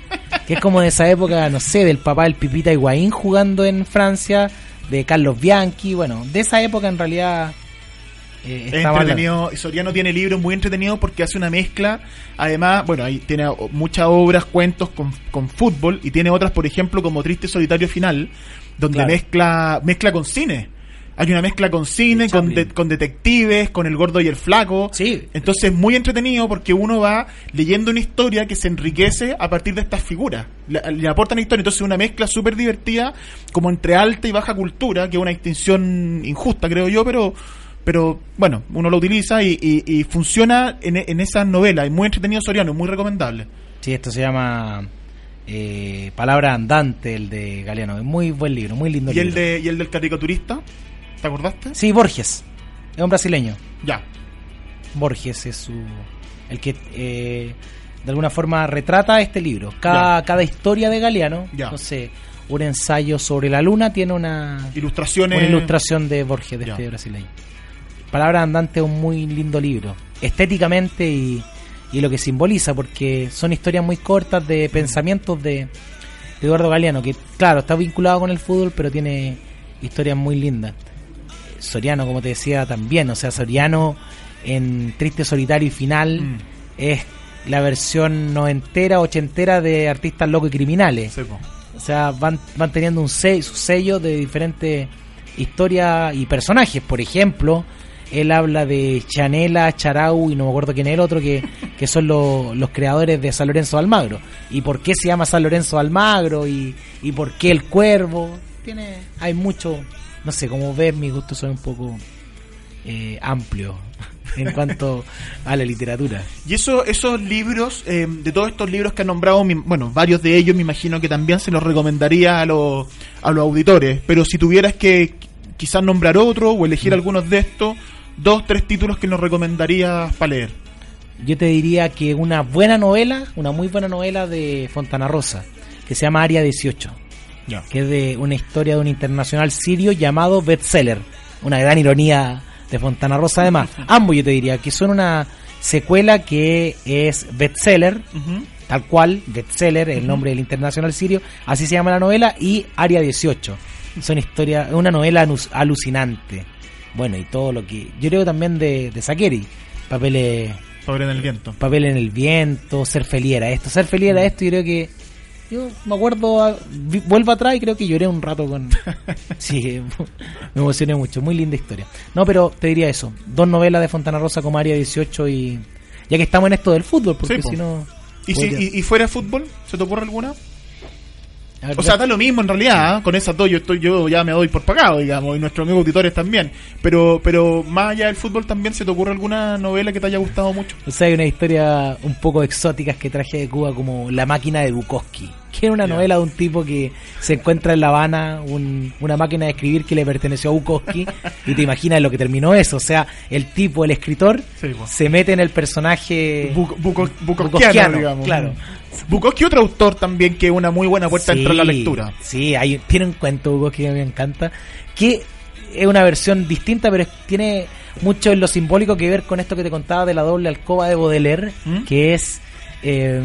que es como de esa época, no sé, del papá del Pipita Higuaín jugando en Francia, de Carlos Bianchi, bueno, de esa época en realidad eh, Es estaba hablando. entretenido. Soriano tiene libros muy entretenidos porque hace una mezcla. Además, bueno, ahí tiene muchas obras, cuentos con, con fútbol y tiene otras, por ejemplo, como Triste Solitario Final, donde Claro. mezcla mezcla con cine. Hay una mezcla con cine, con, de- con detectives, con el gordo y el flaco. Sí. Entonces es muy entretenido porque uno va leyendo una historia que se enriquece a partir de estas figuras. Le, le aportan historia. Entonces es una mezcla súper divertida como entre alta y baja cultura, que es una distinción injusta, creo yo, pero pero bueno, uno lo utiliza y, y- y funciona en, en esas novelas. Es muy entretenido Soriano, es muy recomendable. Sí, esto se llama eh, Palabra Andante, el de Galeano. Es muy buen libro, muy lindo ¿Y el, libro. de, ¿Y el del caricaturista? ¿Te acordaste? Sí, Borges. Es un brasileño. Ya. Borges es su el que eh, de alguna forma retrata este libro. Cada, Ya. cada historia de Galeano, Ya. no sé, un ensayo sobre la luna tiene una, Ilustraciones. una ilustración de Borges, de Ya. este brasileño. Palabra andante es un muy lindo libro, estéticamente y, y lo que simboliza, porque son historias muy cortas de pensamientos de, de Eduardo Galeano, que claro, está vinculado con el fútbol, pero tiene historias muy lindas. Soriano, como te decía, también, o sea, Soriano en Triste Solitario y Final Mm. es la versión noventera, ochentera de artistas locos y criminales. Sí. O sea, van, van teniendo un sello, su sello de diferentes historias y personajes. Por ejemplo, él habla de Chanela, Charau y no me acuerdo quién es el otro, que, que son lo- los creadores de San Lorenzo de Almagro. ¿Y por qué se llama San Lorenzo de Almagro? ¿Y, y por qué el cuervo? Tiene, hay mucho, no sé, como ves, mis gustos son un poco eh, amplios en cuanto a la literatura. Y eso, esos libros, eh, de todos estos libros que han nombrado, mi- bueno, varios de ellos me imagino que también se los recomendaría a los, a los auditores. Pero si tuvieras que quizás nombrar otro o elegir algunos de estos, dos, tres títulos que nos recomendarías para leer. Yo te diría que una buena novela, una muy buena novela de Fontana Rosa, que se llama Área 18, Que es de una historia de un internacional sirio llamado Bestseller. Una gran ironía de Fontana Rosa además. Ambos yo te diría que son una secuela que es Bestseller, tal cual, Bestseller, el nombre del internacional sirio, así se llama la novela, y Área 18. Son historias, es una novela alucinante. Bueno, y todo lo que. Yo creo también de, de Sakeri. Papeles. Pobre en el viento. Papel en el viento, ser feliz era esto. Ser feliz era esto, y creo que. Yo me acuerdo, a- vi- vuelvo atrás y creo que lloré un rato con. sí, me emocioné mucho. Muy linda historia. No, pero te diría eso: dos novelas de Fontana Rosa como Área 18 y. Ya que estamos en esto del fútbol, porque Sí, po. si no. ¿Y, si, y, y fuera de fútbol? ¿Se te ocurre alguna? Ver, O sea, da lo mismo en realidad, ¿ah? con esas dos yo estoy yo ya me doy por pagado, digamos, y nuestros amigos auditores también. Pero pero más allá del fútbol también se te ocurre alguna novela que te haya gustado mucho. O sea, hay una historia un poco exóticas que traje de Cuba como La máquina de Bukowski, que era una novela de un tipo que se encuentra en La Habana un- una máquina de escribir que le perteneció a Bukowski y te imaginas lo que terminó eso. O sea, el tipo, el escritor, Sí, se mete en el personaje Buco- buco- Bukowskiano, digamos. claro. Bukowski otro autor también que es una muy buena puerta Sí, dentro de la lectura. Sí, hay, tiene un cuento Bukowski que me encanta, que es una versión distinta, pero tiene mucho en lo simbólico que ver con esto que te contaba de la doble alcoba de Baudelaire, ¿Mm? que es eh,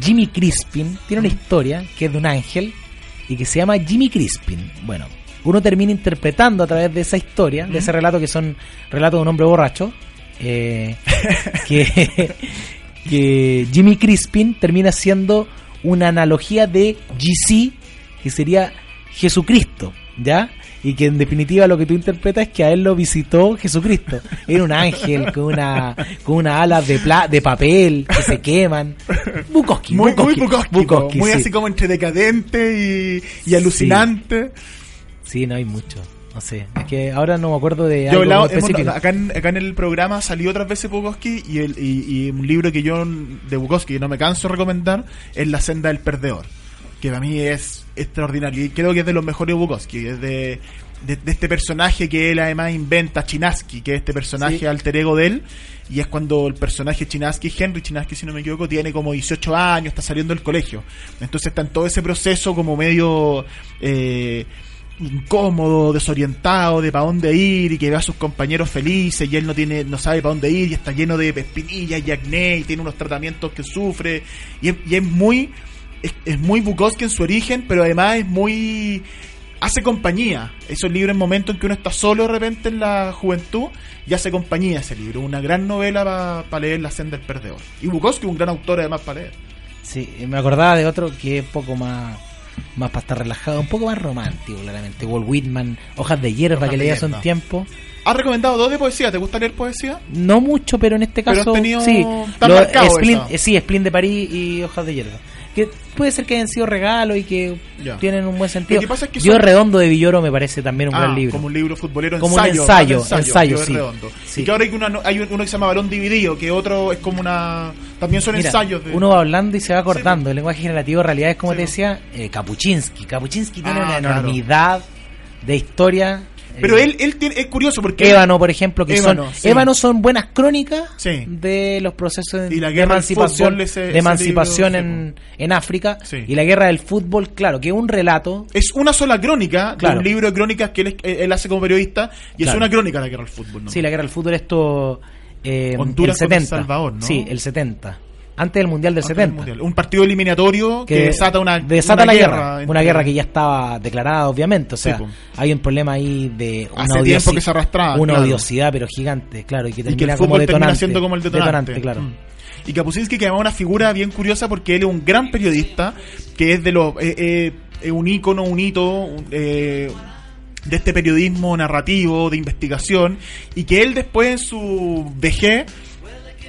Jimmy Crispin. Tiene una historia que es de un ángel y que se llama Jimmy Crispin. Bueno, uno termina interpretando a través de esa historia, de ese relato que son relatos de un hombre borracho, eh, que, que Jimmy Crispin termina siendo una analogía de GC, que sería Jesucristo, ¿ya? Y que en definitiva lo que tú interpretas es que a él lo visitó Jesucristo. Era un ángel con una con unas alas de pla de papel que se queman. Bukowski, Muy, Bukowski, muy Bukowski, Bukowski, muy sí. así como entre decadente y, y alucinante. Sí, no hay mucho. No sé, es que ahora no me acuerdo de Yo algo hemos- específico. acá, en, acá en el programa salió otras veces Bukowski y, el, y, y un libro que yo de Bukowski no me canso de recomendar es La senda del perdedor, que para mí es extraordinario y creo que es de los mejores Bukowski, es de, de, de este personaje que él además inventa, Chinaski, que es este personaje Sí. alter ego de él, y es cuando el personaje Chinaski, Henry Chinaski si no me equivoco, tiene como 18 años, está saliendo del colegio, entonces está en todo ese proceso como medio... Eh, incómodo, desorientado de para dónde ir y que ve a sus compañeros felices y él no tiene no sabe para dónde ir y está lleno de espinillas y acné y tiene unos tratamientos que sufre y es, y es muy es, es muy Bukowski en su origen pero además es muy hace compañía esos libros en momentos en que uno está solo de repente en la juventud y hace compañía ese libro una gran novela para leer La senda del perdedor y Bukowski un gran autor además para leer Sí, me acordaba de otro que es poco más más para estar relajado, un poco más romántico, claramente. Walt Whitman, Hojas de hierba Hojas que leí hace un tiempo. ¿Has recomendado dos de poesía? ¿Te gusta leer poesía? No mucho, pero en este Pero caso has tenido- sí. Lo- marcado Splin, esa. eh, sí, Splin de París y Hojas de hierba. Que puede ser que hayan sido regalos y que Ya. tienen un buen sentido. Lo que pasa es que Dios son- Redondo de Villoro me parece también un Ah, gran libro. Como un libro futbolero, Como un ensayo. ensayo, de ensayo, Dios sí. Redondo. Sí. Y que ahora hay, una, hay uno que se llama Balón Dividido, que otro es como una... También son Mira, ensayos de... uno va hablando y se va acordando. Sí, el lenguaje generativo en realidad es como te po. decía, eh, Kapuczynski. Kapuczynski tiene Ah, una claro. enormidad de historia. Pero eh, él, él tiene, es curioso porque... Ébano, por ejemplo, que Ébano, son sí. Ébano son buenas crónicas Sí. de los procesos Y la de emancipación, ese- de ese emancipación libro, en, en África Sí. y la guerra del fútbol, claro, que es un relato. Es una sola crónica Claro. de un libro de crónicas que él, él hace como periodista y es Claro. una crónica de la guerra del fútbol. ¿no? Sí, la guerra del fútbol esto eh, Honduras el contra 70. El Salvador, ¿no? Sí, el 70. Antes del Mundial del Antes del 70. Mundial. Un partido eliminatorio que, desata una, desata una la guerra, entre- una guerra que ya estaba declarada obviamente o sea Sí, hay un problema ahí de una Hace tiempo que se arrastraba, una claro. odiosidad pero gigante claro y que y que termina el como detonante siendo como el detonante. claro Mm. Y Kapuczynski que además es una figura bien curiosa porque él es un gran periodista, que es de los eh, eh, es un ícono, un hito eh, de este periodismo narrativo, de investigación, y que él después en su vejez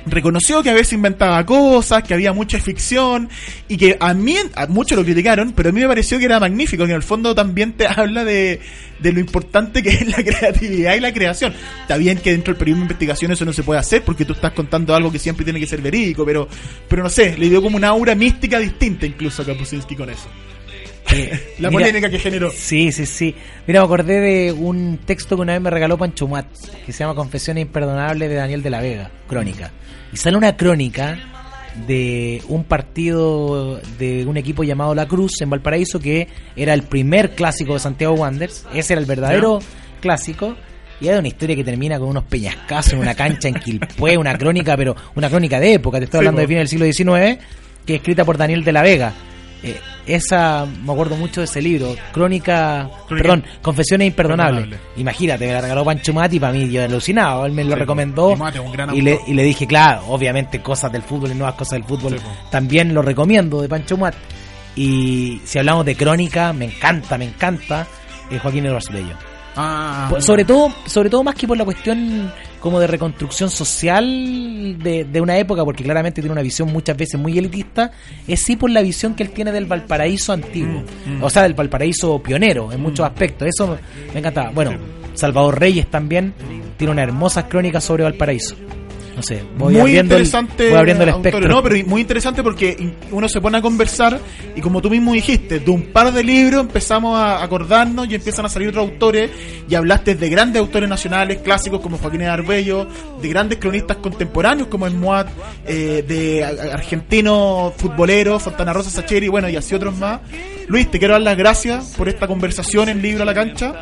reconoció que a veces inventaba cosas, que había mucha ficción y que a mí, a muchos lo criticaron, pero a mí me pareció que era magnífico, que en el fondo también te habla de, de lo importante que es la creatividad y la creación. Está bien que dentro del periodismo de investigación eso no se puede hacer porque tú estás contando algo que siempre tiene que ser verídico, pero, pero no sé, le dio como una aura mística distinta incluso a Kapuscinski con eso. La Mira, polémica que generó. sí sí sí. Mira me acordé de un texto que una vez me regaló Pancho Muat que se llama Confesiones imperdonables de Daniel de la Vega crónica. Y sale una crónica de un partido de un equipo llamado La Cruz en Valparaíso que era el primer clásico de Santiago Wanderers. Ese era el verdadero clásico. Y hay una historia que termina con unos peñascazos en una cancha en Quilpué, una crónica, pero una crónica de época, te estoy hablando de fines del siglo XIX, que es escrita por Daniel de la Vega. Eh, esa, me acuerdo mucho de ese libro, Crónica, Crónica- perdón, Confesiones Imperdonables. Imperdonable. Imagínate, me la regaló Pancho Mati para mí, yo alucinado, él me lo Sí, recomendó y Mate, le, autor. y le dije, claro, obviamente cosas del fútbol y nuevas cosas del fútbol, Sí, también lo recomiendo de Pancho Mat. Y si hablamos de Crónica, me encanta, me encanta eh, Joaquín El Brasileño. Ah, Por- sobre todo sobre todo más que por la cuestión como de reconstrucción social de, de una época porque claramente tiene una visión muchas veces muy elitista es sí por la visión que él tiene del Valparaíso antiguo. Mm, o sea del Valparaíso pionero en muchos aspectos. Eso me, me encantaba. Bueno Salvador Reyes también tiene unas hermosas crónicas sobre Valparaíso no sé voy muy abriendo el, interesante voy abriendo el autor, espectro no, pero muy interesante porque uno se pone a conversar y como tú mismo dijiste, de un par de libros empezamos a acordarnos y empiezan a salir otros autores y hablaste de grandes autores nacionales, clásicos como Joaquín Arbello, de grandes cronistas contemporáneos como el Moat, eh, de argentinos futboleros, Fontana Rosa Sacheri, bueno, y así otros más. Luis, te quiero dar las gracias por esta conversación en Libro a la Cancha.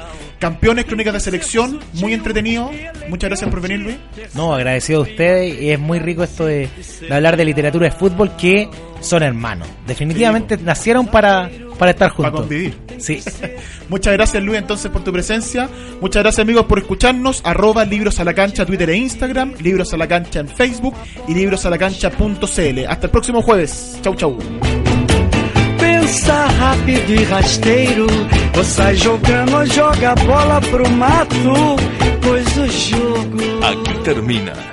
Campeones, crónicas de selección, muy entretenido. Muchas gracias por venir, Luis. No, agradecido a ustedes. Y es muy rico esto de, de hablar de literatura y de fútbol que son hermanos. Definitivamente nacieron para, para estar Para juntos. convivir. Sí. Muchas gracias Luis entonces por tu presencia. Muchas gracias amigos por escucharnos. Arroba Libros a la Cancha Twitter e Instagram. Libros a la Cancha en Facebook y librosalacancha.cl. Hasta el próximo jueves. Chau chau. Pensa rápido e rasteiro, ou sai jogando ou joga a bola pro mato, pois o jogo. Aquí termina